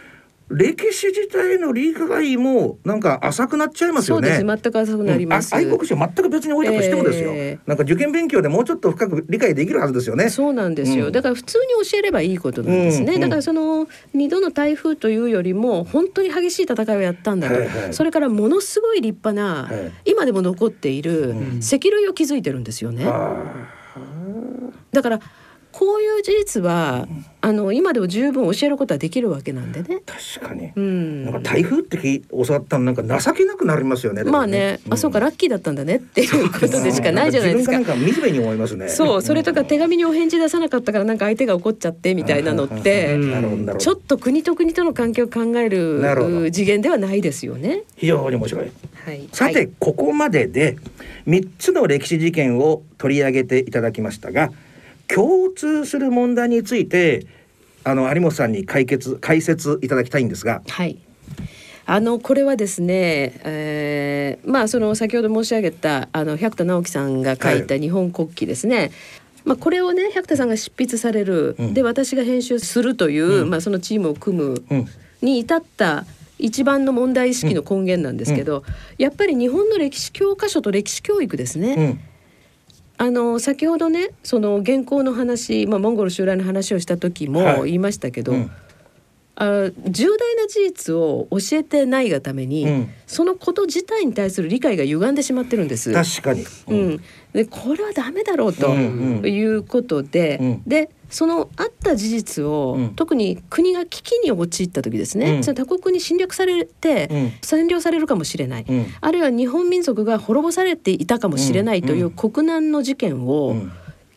歴史自体の理解もなんか浅くなっちゃいますよね。全く浅くなります。うん、愛国心全く別に置いたとしてもですよ、えー、なんか受験勉強でもうちょっと深く理解できるはずですよね。そうなんですよ。うん、だから普通に教えればいいことなんですね。うん、だからその二度の台風というよりも本当に激しい戦いをやったんだと。はいはい、それからものすごい立派な、はい、今でも残っている石類を築いてるんですよね。だから。こういう事実は、あの今でも十分教えることはできるわけなんでね。確かに。うん、なんか台風って教わったのなんか情けなくなりますよね。まあね、あそうかラッキーだったんだねっていうことでしかないじゃないですか。なんか惨めに思いますね。そう、それとか手紙にお返事出さなかったからなんか相手が怒っちゃってみたいなのって、ちょっと国と国との関係を考える次元ではないですよね。非常に面白い。はい。さて、ここまでで三つの歴史事件を取り上げていただきましたが。共通する問題についてあの有本さんに解決解説いただきたいんですが。はい。あのこれはですね、えー、まあその先ほど申し上げたあの百田直樹さんが書いた日本国旗ですね。はい、まあこれをね百田さんが執筆される、うん、で私が編集するという、うん、まあそのチームを組むに至った一番の問題意識の根源なんですけど、うん、やっぱり日本の歴史教科書と歴史教育ですね。あの先ほどねその原稿の話、まあ、モンゴル襲来の話をした時も言いましたけど、はいうん、あ重大な事実を教えてないがために、うん、そのこと自体に対する理解が歪んでしまってるんです。確かに、うん、でこれはダメだろうということで、うんうん、でそのあった事実を、うん、特に国が危機に陥った時ですね、うん、その他国に侵略されて、うん、占領されるかもしれない、あるいは日本民族が滅ぼされていたかもしれないという国難の事件を、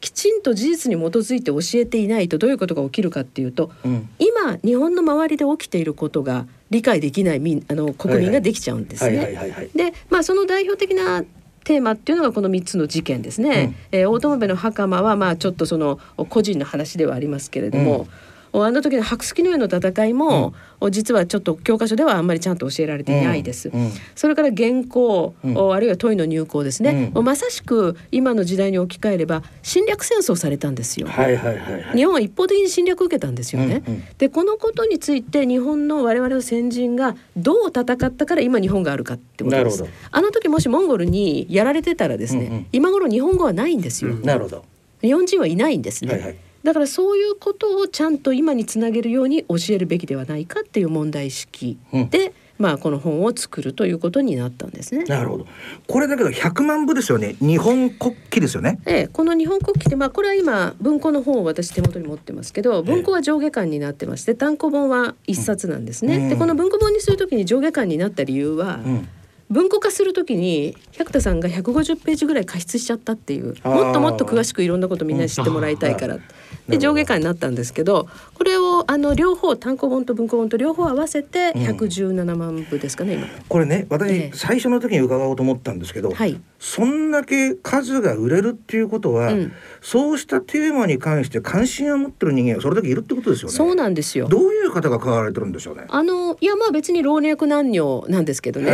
きちんと事実に基づいて教えていないとどういうことが起きるかっていうと、今日本の周りで起きていることが理解できない民あの国民ができちゃうんですね。で、まあその代表的なテーマっていうのがこの3つの事件ですね。うん、えー、大友部の袴はまあちょっとその個人の話ではありますけれども、うんあの時の白月の上の戦いも、うん、実はちょっと教科書ではあんまりちゃんと教えられていないです。うんうん、それから原稿、あるいは問いの入稿ですね、まさしく今の時代に置き換えれば侵略戦争されたんですよ。はいはいはいはい、日本は一方的に侵略を受けたんですよね。うんうん、でこのことについて日本の我々の先人がどう戦ったから今日本があるかってことです。あの時もしモンゴルにやられてたらですね、うんうん、今頃日本語はないんですよ。なるほど。日本人はいないんですね。はいはいだからそういうことをちゃんと今につなげるように教えるべきではないかっていう問題意識で、うん、まあこの本を作るということになったんですね。なるほど。これだけど100万部ですよね。日本国旗ですよね。ええ、この日本国旗ってまあこれは今文庫の本を私手元に持ってますけど、文庫は上下巻になってまして、単行本は一冊なんですね。うん、でこの文庫本にするときに上下巻になった理由は。うん文庫化するときに百田さんが150ページぐらい加筆しちゃったっていうもっともっと詳しくいろんなことみんなに知ってもらいたいから、うん、で上下巻になったんですけどこれをあの両方単行本と文庫本と両方合わせて117万部ですかね、うん、今。これね私、え最初の時に伺おうと思ったんですけど、はい、そんだけ数が売れるっていうことは、うん、そうしたテーマに関して関心を持ってる人間がそれだけいるってことですよね。そうなんですよ。どういう方が買われてるんでしょうね。あのいやまあ別に老若男女なんですけどね。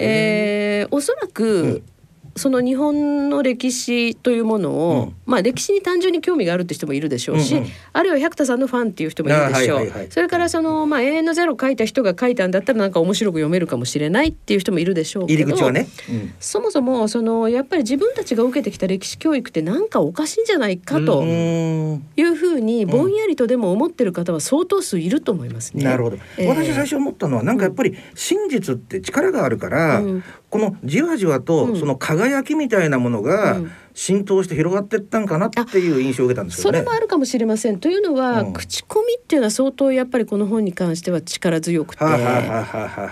えー、おそらく、うんその日本の歴史というものを、うん、まあ歴史に単純に興味があるって人もいるでしょうし、うんうん、あるいは百田さんのファンっていう人もいるでしょう、はいはいはい、それからその、まあ、永遠のゼロ書いた人が書いたんだったらなんか面白く読めるかもしれないっていう人もいるでしょうけど、ね。うん、そもそもそのやっぱり自分たちが受けてきた歴史教育ってなんかおかしいんじゃないかというふうにぼんやりとでも思ってる方は相当数いると思いますね。なるほど、えー、私最初思ったのはなんかやっぱり真実って力があるから、うん、このじわじわとその輝きみたいなものが浸透して広がっていったんかなっていう印象を受けたんですよね。それもあるかもしれません。というのは、うん、口コミっていうのは相当やっぱりこの本に関しては力強くて、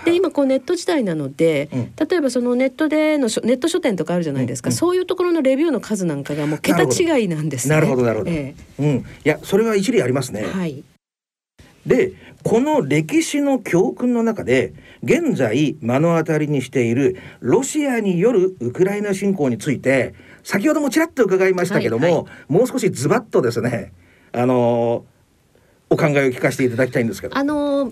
で今こうネット時代なので、うん、例えばそのネットでのネット書店とかあるじゃないですか、うん、そういうところのレビューの数なんかがもう桁違いなんですね。なるほどなるほど。ええ、うん、いやそれは一理ありますね。はい。でこの歴史の教訓の中で現在目の当たりにしているロシアによるウクライナ侵攻について先ほどもちらっと伺いましたけども、はいはい、もう少しズバッとですねあのお考えを聞かせていただきたいんですけど。あの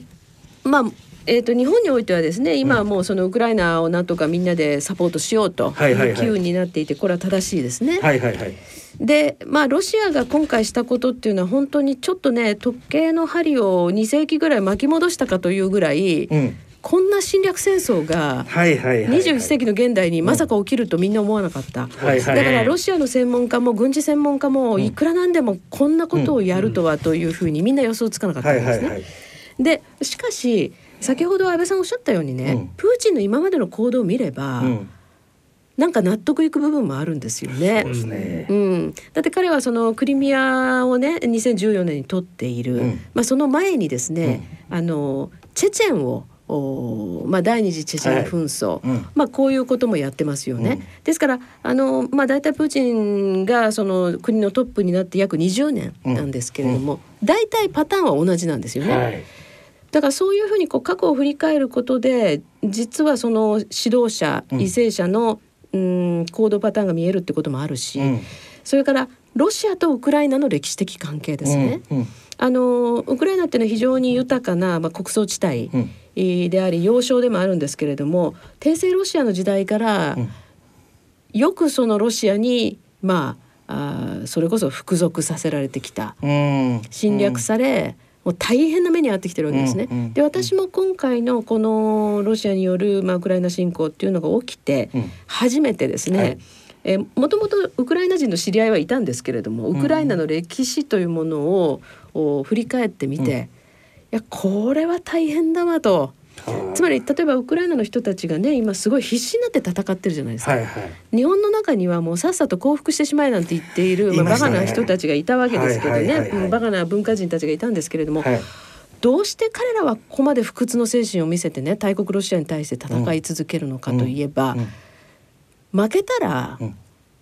まあえーと、日本においてはですね今はもうそのウクライナをなんとかみんなでサポートしようという機運になっていてこれは正しいですね。はいはいはい、でまあロシアが今回したことっていうのは本当にちょっとね時計の針を2世紀ぐらい巻き戻したかというぐらい、うん、こんな侵略戦争が21世紀の現代にまさか起きるとみんな思わなかった。だからロシアの専門家も軍事専門家もいくらなんでもこんなことをやるとはというふうにみんな予想つかなかったんですね。でしかし先ほど安倍さんおっしゃったようにね、うん、プーチンの今までの行動を見れば、うん、なんか納得いく部分もあるんですよね。そうですね。うん、だって彼はそのクリミアをね2014年に取っている、うん、まあ、その前にですね、あのチェチェンをおまあ、第二次チェチェン紛争、はいうん、まあ、こういうこともやってますよね。うん、ですからあの、まあ、大体プーチンがその国のトップになって約20年なんですけれども、うん、大体パターンは同じなんですよね。はい。だからそういうふうにこう過去を振り返ることで実はその指導者、為政者のうん行動パターンが見えるってこともあるし、うん、それからロシアとウクライナの歴史的関係ですね。うんうん、あのウクライナっていうのは非常に豊かな、まあ、国葬地帯であり要衝でもあるんですけれども帝政ロシアの時代から、よくそのロシアにまああそれこそ服属させられてきた、侵略され、もう大変な目に遭ってきてるわけですね。うんうん、で私も今回のこのロシアによる、まあ、ウクライナ侵攻っていうのが起きて初めてですね、はい。えもともとウクライナ人の知り合いはいたんですけれどもウクライナの歴史というものを、うん、振り返ってみて、うん、いやこれは大変だわと。つまり例えばウクライナの人たちがね今すごい必死になって戦ってるじゃないですか、はいはい、日本の中にはもうさっさと降伏してしまえなんて言っている、まあ、バカな人たちがいたわけですけどね。バカな文化人たちがいたんですけれども、はい、どうして彼らはここまで不屈の精神を見せてね大国ロシアに対して戦い続けるのかといえば、うんうんうん、負けたら、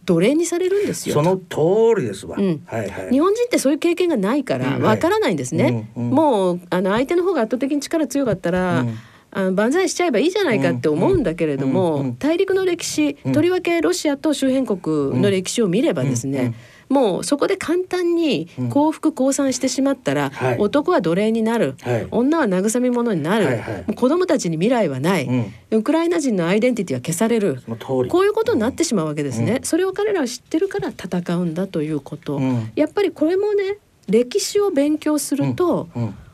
奴隷にされるんですよ。その通りですわ、うん。はいはい。日本人ってそういう経験がないからわからないんですね。うんはい、もうあの相手の方が圧倒的に力強かったら、うん、あの万歳しちゃえばいいじゃないかって思うんだけれども、大陸の歴史、とりわけロシアと周辺国の歴史を見ればですね、もうそこで簡単に幸福降参してしまったら、うん、男は奴隷になる、はい、女は慰め者になる、はいはい、子供たちに未来はない、うん、ウクライナ人のアイデンティティは消される。こういうことになってしまうわけですね、うん、それを彼らは知ってるから戦うんだということ、やっぱりこれもね歴史を勉強すると、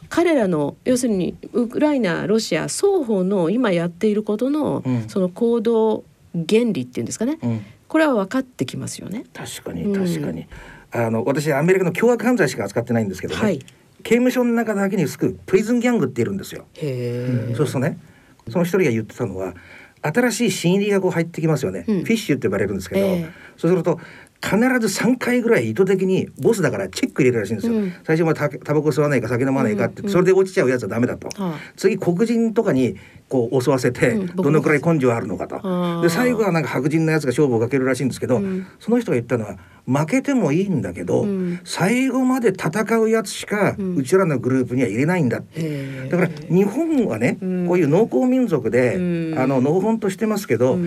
彼らの要するにウクライナロシア双方の今やっていることの、その行動原理っていうんですかね、これは分かってきますよね。確かに確かに、うん、あの私アメリカの凶悪犯罪しか扱ってないんですけどね、はい、刑務所の中だけにつくプリズンギャングっているんですよ。へそうするとねその一人が言ってたのは新しい心理がこう入ってきますよね、うん、フィッシュって呼ばれるんですけど、そうすると必ず3回ぐらい意図的にボスだからチェック入れるらしいんですよ、うん、最初はタタバコ吸わないか酒飲まないかって、うん、それで落ちちゃうやつはダメだと、うん、次黒人とかにこう襲わせてどのくらい根性あるのかと、で最後はなんか白人のやつが勝負をかけるらしいんですけど、その人が言ったのは負けてもいいんだけど、最後まで戦うやつしかうちらのグループには入れないんだって、だから日本はね、こういう農耕民族で、あの農本としてますけど、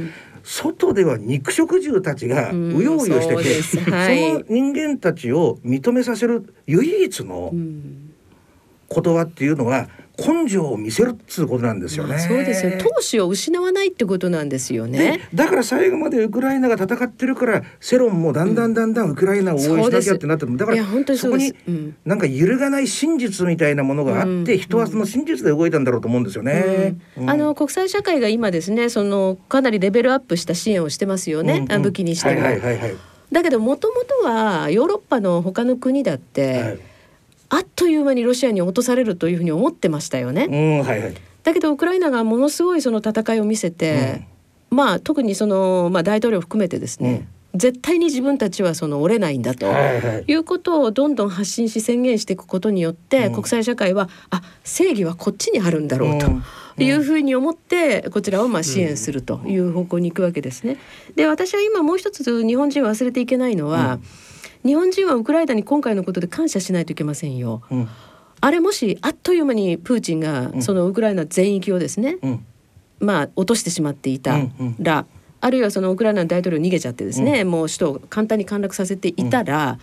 外では肉食獣たちがうようよしてて、その人間たちを認めさせる唯一の言葉っていうのは根性を見せるっつうことなんですよね。そうですよ。闘志を失わないってことなんですよね。だから最後までウクライナが戦ってるから世論もだんだんだんだんウクライナを応援しなきゃってなってる、だからそこになんか揺るがない真実みたいなものがあって、人はその真実で動いたんだろうと思うんですよね。あの国際社会が今ですね、そのかなりレベルアップした支援をしてますよね。うんうん、武器にしても。はいはいはいはい、だけどもともとはヨーロッパの他の国だって。はいあっという間にロシアに落とされるというふうに思ってましたよね。うんはいはい、だけどウクライナがものすごいその戦いを見せて、うん、まあ特にその、まあ、大統領含めてですね、うん、絶対に自分たちはその折れないんだと、はいはい、いうことをどんどん発信し宣言していくことによって、うん、国際社会はあ正義はこっちにあるんだろうと。いうふうに思ってこちらをまあ支援するという方向に行くわけですね。で私は今もう一つ日本人忘れていけないのは、日本人はウクライナに今回のことで感謝しないといけませんよ。うん。あれもしあっという間にプーチンがそのウクライナ全域をですね、うん、まあ落としてしまっていたら、うんうん、あるいはそのウクライナの大統領逃げちゃってですね、うん、もう首都を簡単に陥落させていたら、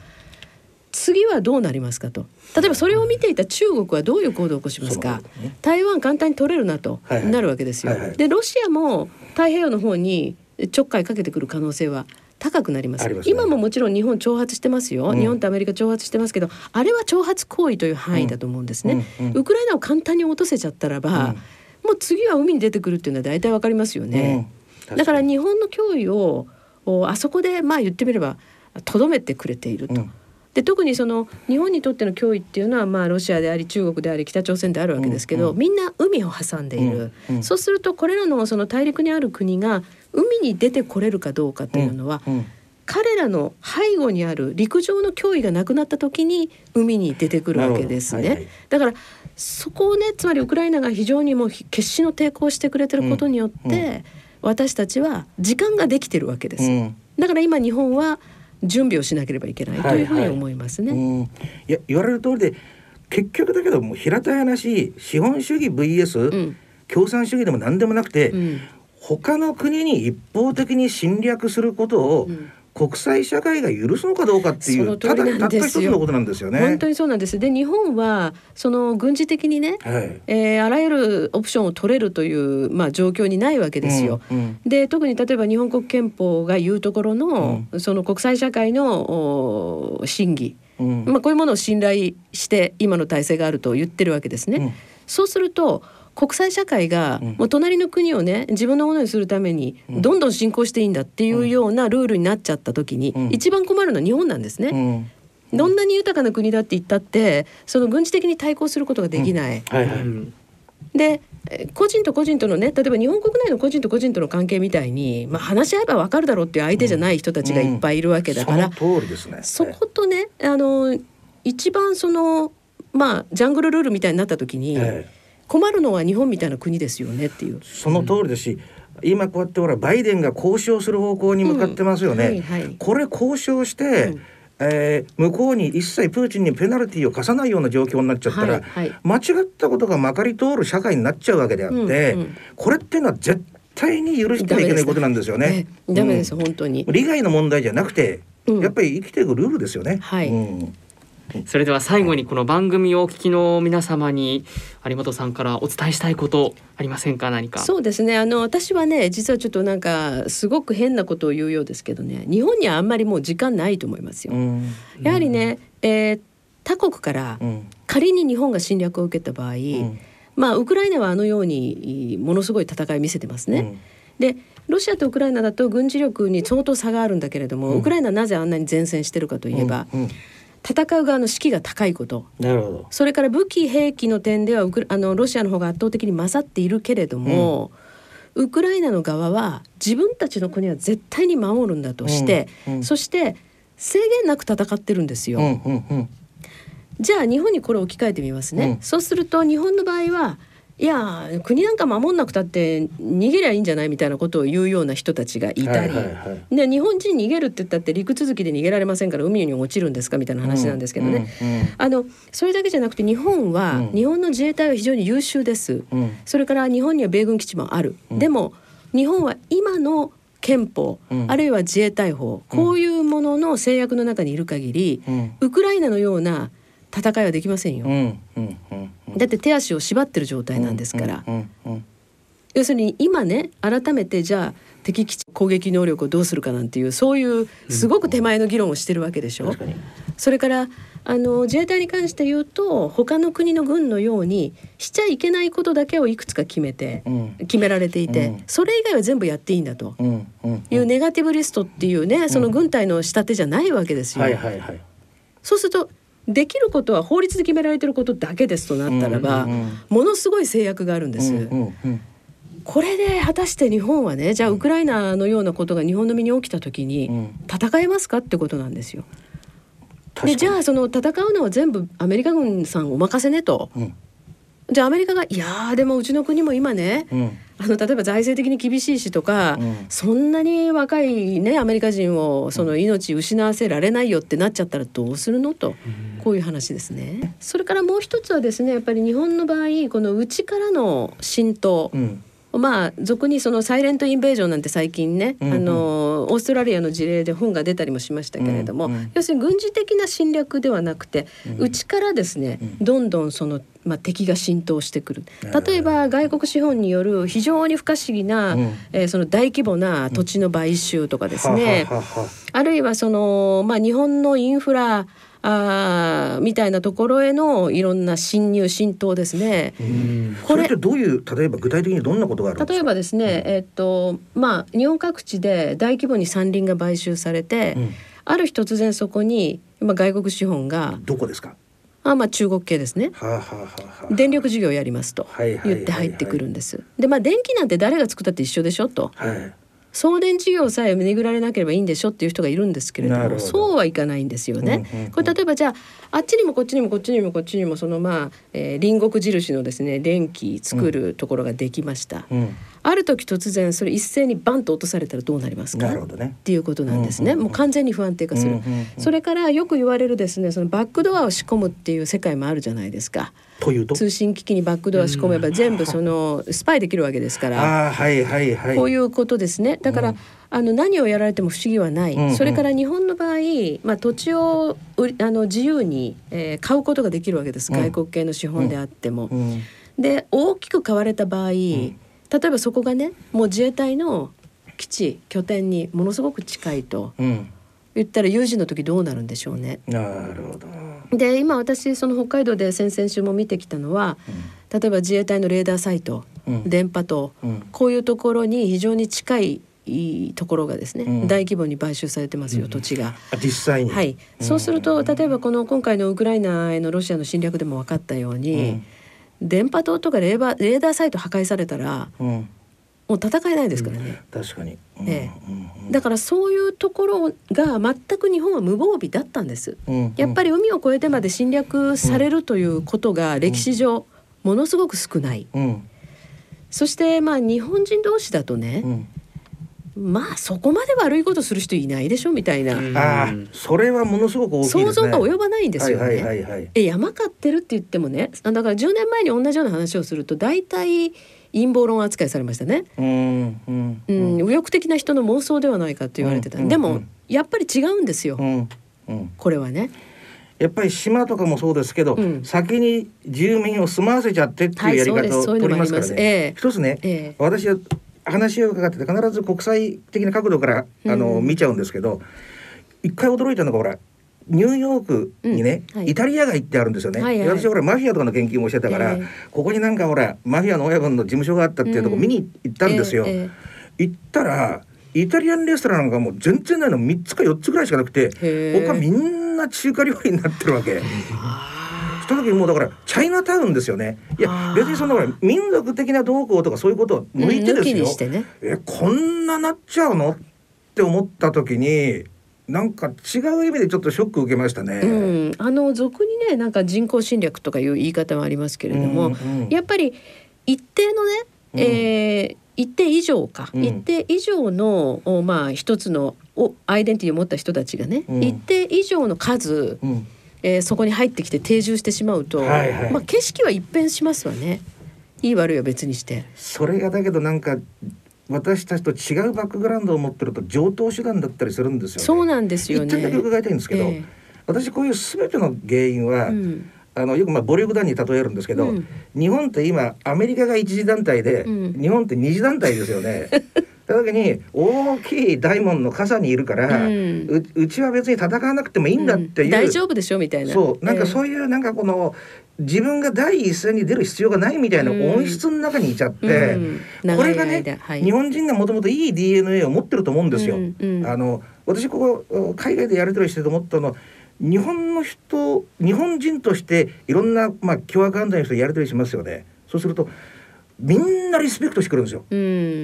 次はどうなりますかと。例えばそれを見ていた中国はどういう行動を起こしますか、ね、台湾簡単に取れるなと、なるわけですよ。はいはい、でロシアも太平洋の方にちょっかいかけてくる可能性は高くなります、ね、今ももちろん日本挑発してますよ、うん、日本とアメリカ挑発してますけどあれは挑発行為という範囲だと思うんですね、うんうん、ウクライナを簡単に落とせちゃったらば、もう次は海に出てくるっていうのは大体わかりますよね、だから日本の脅威をあそこでまあ言ってみればとどめてくれていると。で特にその日本にとっての脅威っていうのはまあロシアであり中国であり北朝鮮であるわけですけど、うんうん、みんな海を挟んでいる、うんうん、そうするとこれらのその大陸にある国が海に出てこれるかどうかというのは、うんうん、彼らの背後にある陸上の脅威がなくなった時に海に出てくるわけですね。はいはい、だからそこをねつまりウクライナが非常にもう決死の抵抗をしてくれてることによって、私たちは時間ができてるわけです。だから今日本は準備をしなければいけないというふうに思いますね。はいはい、いや言われる通りで結局だけども平たい話資本主義 VS、うん、共産主義でも何でもなくて、うん、他の国に一方的に侵略することを、うん国際社会が許すのかどうかっていうただたった一つのことなんですよね。本当にそうなんです。で日本はその軍事的にね、はい、えー、あらゆるオプションを取れるというまあ状況にないわけですよ。うんうん、で特に例えば日本国憲法が言うところの、うん、その国際社会の審議、うん、まあこういうものを信頼して今の体制があると言ってるわけですね。うん、そうすると国際社会がもう隣の国をね自分のものにするためにどんどん侵攻していいんだっていうようなルールになっちゃった時に一番困るのは日本なんですね。どんなに豊かな国だって言ったってその軍事的に対抗することができない。はいはい、で個人と個人とのね例えば日本国内の個人と個人との関係みたいに、まあ、話し合えば分かるだろうっていう相手じゃない人たちがいっぱいいるわけだから、その通りですね、そことねあの一番そのまあジャングルルールみたいになった時に。ええ困るのは日本みたいな国ですよねっていう。その通りですし、うん、今こうやってほらバイデンが交渉する方向に向かってますよね。うんはいはい、これ交渉して、うんえー、向こうに一切プーチンにペナルティーを課さないような状況になっちゃったら、はいはい、間違ったことがまかり通る社会になっちゃうわけであって、うんうん、これっていうのは絶対に許してはいけないことなんですよね。ダメです、うん、本当に。利害の問題じゃなくて、やっぱり生きていくルールですよね。はい。うんそれでは最後にこの番組をお聞きの皆様に有本さんからお伝えしたいことありませんか？何か。そうですね。あの私はね実はちょっとなんかすごく変なことを言うようですけどね。日本にはあんまりもう時間ないと思いますよ。やはりね、えー、他国から仮に日本が侵略を受けた場合、うん、まあウクライナはあのようにものすごい戦いを見せてますね。うん、でロシアとウクライナだと軍事力に相当差があるんだけれども、うん、ウクライナはなぜあんなに前線してるかといえば、戦う側の士気が高いこと。なるほど。それから武器兵器の点ではウクあのロシアの方が圧倒的に勝っているけれども、うん、ウクライナの側は自分たちの国は絶対に守るんだとして、うんうん、そして制限なく戦ってるんですよ。うんうんうん、じゃあ日本にこれを置き換えてみますね。そうすると日本の場合はいや国なんか守んなくたって逃げりゃいいんじゃないみたいなことを言うような人たちがいたり、で日本人逃げるって言ったって陸続きで逃げられませんから海に落ちるんですかみたいな話なんですけどね、うんうんうん、あのそれだけじゃなくて日本は、うん、日本の自衛隊は非常に優秀です、うん、それから日本には米軍基地もある、でも日本は今の憲法、あるいは自衛隊法こういうものの制約の中にいる限り、ウクライナのような戦いはできませんよ。うんうんうんだって手足を縛ってる状態なんですから。要するに今ね改めてじゃあ敵基地攻撃能力をどうするかなんていうそういうすごく手前の議論をしてるわけでしょ。うん、それからあの自衛隊に関して言うと他の国の軍のようにしちゃいけないことだけをいくつか決めて、うん、決められていて、うん、それ以外は全部やっていいんだと。いうネガティブリストっていうねその軍隊の仕立てじゃないわけですよ。はいはいはい、そうするとできることは法律で決められてることだけですとなったらば、うんうんうん、ものすごい制約があるんです。うんうんうんこれで果たして日本はねじゃあウクライナのようなことが日本の身に起きた時に戦えますかってことなんですよ。でじゃあその戦うのは全部アメリカ軍さんお任せねと。うん、じゃあアメリカが「いやでもうちの国も今ね、うん、あの例えば財政的に厳しいしとか、うん、そんなに若いねアメリカ人をその命失わせられないよってなっちゃったらどうするの？と、こういう話ですね。それからもう一つはですねやっぱり日本の場合この内からの浸透、うんまあ俗にそのサイレントインベージョンなんて最近ね、うんうん、あのオーストラリアの事例で本が出たりもしましたけれども、うんうん、要するに軍事的な侵略ではなくて、うん、内からですね、うん、どんどんそのまあ、敵が浸透してくる。例えば外国資本による非常に不可思議な、うん、えー、その大規模な土地の買収とかですね、あるいはその、まあ、日本のインフラあみたいなところへのいろんな侵入浸透ですね。これってどういう例えば具体的にどんなことがある例えばですね、えー、っとまあ日本各地で大規模に山林が買収されて、うん、ある日突然そこに今外国資本がどこですか？あまあ中国系ですね、電力事業やりますと言って入ってくるんです。でまあ電気なんて誰が作ったって一緒でしょと。はい送電事業さえ巡られなければいいんでしょっていう人がいるんですけれどもそうはいかないんですよね。うんうんうん、これ例えばじゃああっちにもこっちにもこっちにもこっちにもそのまあ、えー、隣国印のですね電気作るところができました。うん、ある時突然それ一斉にバンと落とされたらどうなりますか、ね、っていうことなんですね、うんうんうん、もう完全に不安定化する、うんうんうん、それからよく言われるですねそのバックドアを仕込むっていう世界もあるじゃないですか。というと？通信機器にバックドア仕込めば全部その スパイできるわけですから、あはいはいはい、こういうことですね。だから、うん、あの何をやられても不思議はない、うんうん、それから日本の場合、まあ、土地をあの自由に、えー、買うことができるわけです、外国系の資本であっても。で大きく買われた場合、例えばそこがねもう自衛隊の基地拠点にものすごく近いと。言ったら有事の時どうなるんでしょうね。なるほど。で今私その北海道で先々週も見てきたのは、うん、例えば自衛隊のレーダーサイト、うん、電波塔、うん、こういうところに非常に近いいいところがですね、大規模に買収されてますよ、土地が。実際に。はい。そうすると例えばこの今回のウクライナへのロシアの侵略でも分かったように、電波塔とかレーバレーダーサイト破壊されたら、もう戦えないですからね。確かに。ええ、だからそういうところが全く日本は無防備だったんです。やっぱり海を越えてまで侵略されるということが歴史上ものすごく少ない。そしてまあ日本人同士だとね、まあそこまで悪いことする人いないでしょみたいな。ああ、それはものすごく大きい、ね、想像が及ばないんですよね。はいはいはい、え山買ってるって言ってもね、だから10年前に同じような話をすると大体陰謀論扱いされましたね。うん、うん、うん、右翼的な人の妄想ではないかと言われてた。でも、やっぱり違うんですよ。うんうん、これはね。やっぱり島とかもそうですけど、うん、先に住民を住まわせちゃってっていうやり方を取りますからね。えー、一つね、えー、私は話を伺ってて必ず国際的な角度からあの、見ちゃうんですけど一回驚いたのがほらニューヨークにね、うんはい、イタリア街ってあるんですよね、はいはい、私はほらマフィアとかの研究もしてたから、えー、ここになんかほらマフィアの親分の事務所があったっていうとこ見に行ったんですよ、うんえーえ。ー、行ったらイタリアンレストランがもう全然ないの。3つか4つぐらいしかなくて他みんな中華料理になってるわけ。その時もうだからチャイナタウンですよね。いや別にその民族的な動向とかそういうことを抜いてですよ、うんね、えこんななっちゃうの？って思った時になんか違う意味でちょっとショック受けましたね。うん、あの俗にねなんか人口侵略とかいう言い方もありますけれども、うんうん、やっぱり一定のね、うん、えー、一定以上か、うん、一定以上のまあ一つのおアイデンティティを持った人たちがね、うん、一定以上の数、うん、えー、そこに入ってきて定住してしまうと、はいはい、まあ景色は一変しますわね。いい悪いは別にして。それがだけどなんか私たちと違うバックグラウンドを持ってると上等手段だったりするんですよ、ね、そうなんですよね。一点だけ伺いたいんですけど、えー、私こういうすべての原因は、うん、あのよくまあ暴力団に例えるんですけど、うん、日本って今アメリカが一次団体で、うん、日本って二次団体ですよね。というわけに大きい大門の傘にいるから、うん、うちは別に戦わなくてもいいんだっていう、うん、大丈夫でしょみたいな。そう。なんかそういうなんかこの自分が第一線に出る必要がないみたいな音質の中にいちゃって、うん、これがね、はい、日本人がもともといい DNA を持ってると思うんですよ。あの私ここ海外でやり取りしてて思ったの日本の人日本人としていろんな、まあ、凶悪犯罪の人やり取りしますよね。そうするとみんなリスペクトしてくるんですよ。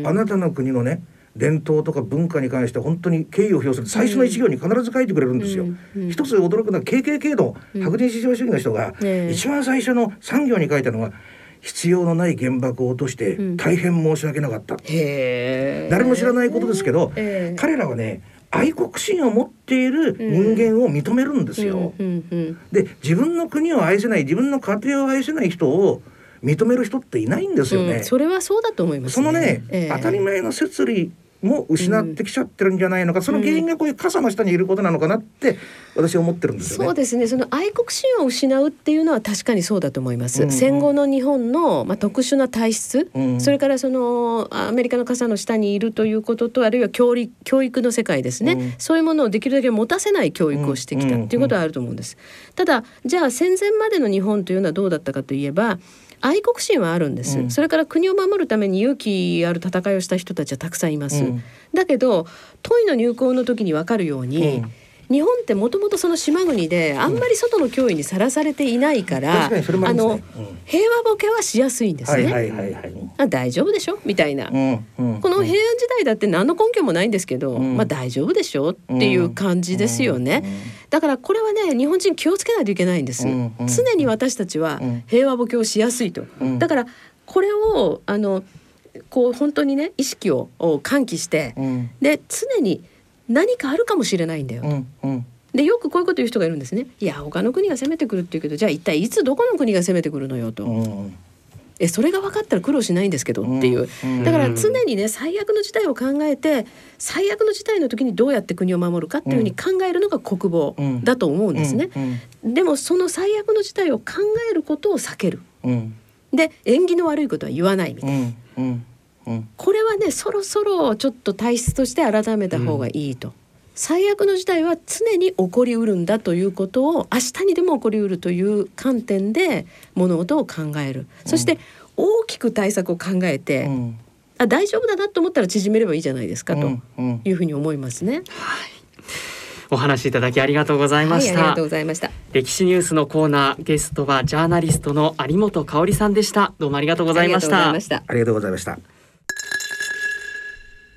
あなたの国のね伝統とか文化に関して本当に敬意を表する最初の一行に必ず書いてくれるんですよ。うんうん、一つ驚くのは KKK の白人至上主義の人が、一番最初の産業に書いたのは必要のない原爆を落として大変申し訳なかった、うん、誰も知らないことですけど、彼らはね愛国心を持っている人間を認めるんですよ。で自分の国を愛せない自分の家庭を愛せない人を認める人っていないんですよね。うん、それはそうだと思います、ね、そのね、えー、当たり前の摂理も失ってきちゃってるんじゃないのか、うん、その原因がこういう傘の下にいることなのかなって私は思ってるんですよね。そうですね。その愛国心を失うっていうのは確かにそうだと思います。うんうん、戦後の日本のまあ特殊な体質、うん、それからそのアメリカの傘の下にいるということとあるいは教育教育の世界ですね、うん、そういうものをできるだけ持たせない教育をしてきたっていうことはあると思うんです。ただじゃあ戦前までの日本というのはどうだったかといえば。愛国心はあるんです、うん、それから国を守るために勇気ある戦いをした人たちはたくさんいます、うん、だけど問いの入港の時に分かるように、うん。日本ってもともとその島国であんまり外の脅威にさらされていないから、うん、あの、平和ボケはしやすいんですね。あ大丈夫でしょ？みたいな、うんうん、この平安時代だって何の根拠もないんですけど、まあ大丈夫でしょ？っていう感じですよね。だからこれはね日本人気をつけないといけないんです。常に私たちは平和ボケをしやすいと。だからこれをあのこう本当にね意識を喚起して、で常に何かあるかもしれないんだよ。と。うんうん。でよくこういうこと言う人がいるんですね。いや他の国が攻めてくるって言うけどじゃあ一体いつどこの国が攻めてくるのよと。うん、えそれが分かったら苦労しないんですけどっていう、だから常にね最悪の事態を考えて最悪の事態の時にどうやって国を守るかっていうふうに考えるのが国防だと思うんですね。でもその最悪の事態を考えることを避ける。で縁起の悪いことは言わないみたいな。これはねそろそろちょっと体質として改めた方がいいと。うん、最悪の事態は常に起こりうるんだということを明日にでも起こりうるという観点で物事を考える、そして大きく対策を考えて、うん、あ大丈夫だなと思ったら縮めればいいじゃないですかというふうに思いますね。はい。お話いただきありがとうございました、はい、ありがとうございました。歴史ニュースのコーナーゲストはジャーナリストの有本香里さんでした。どうもありがとうございました。ありがとうございました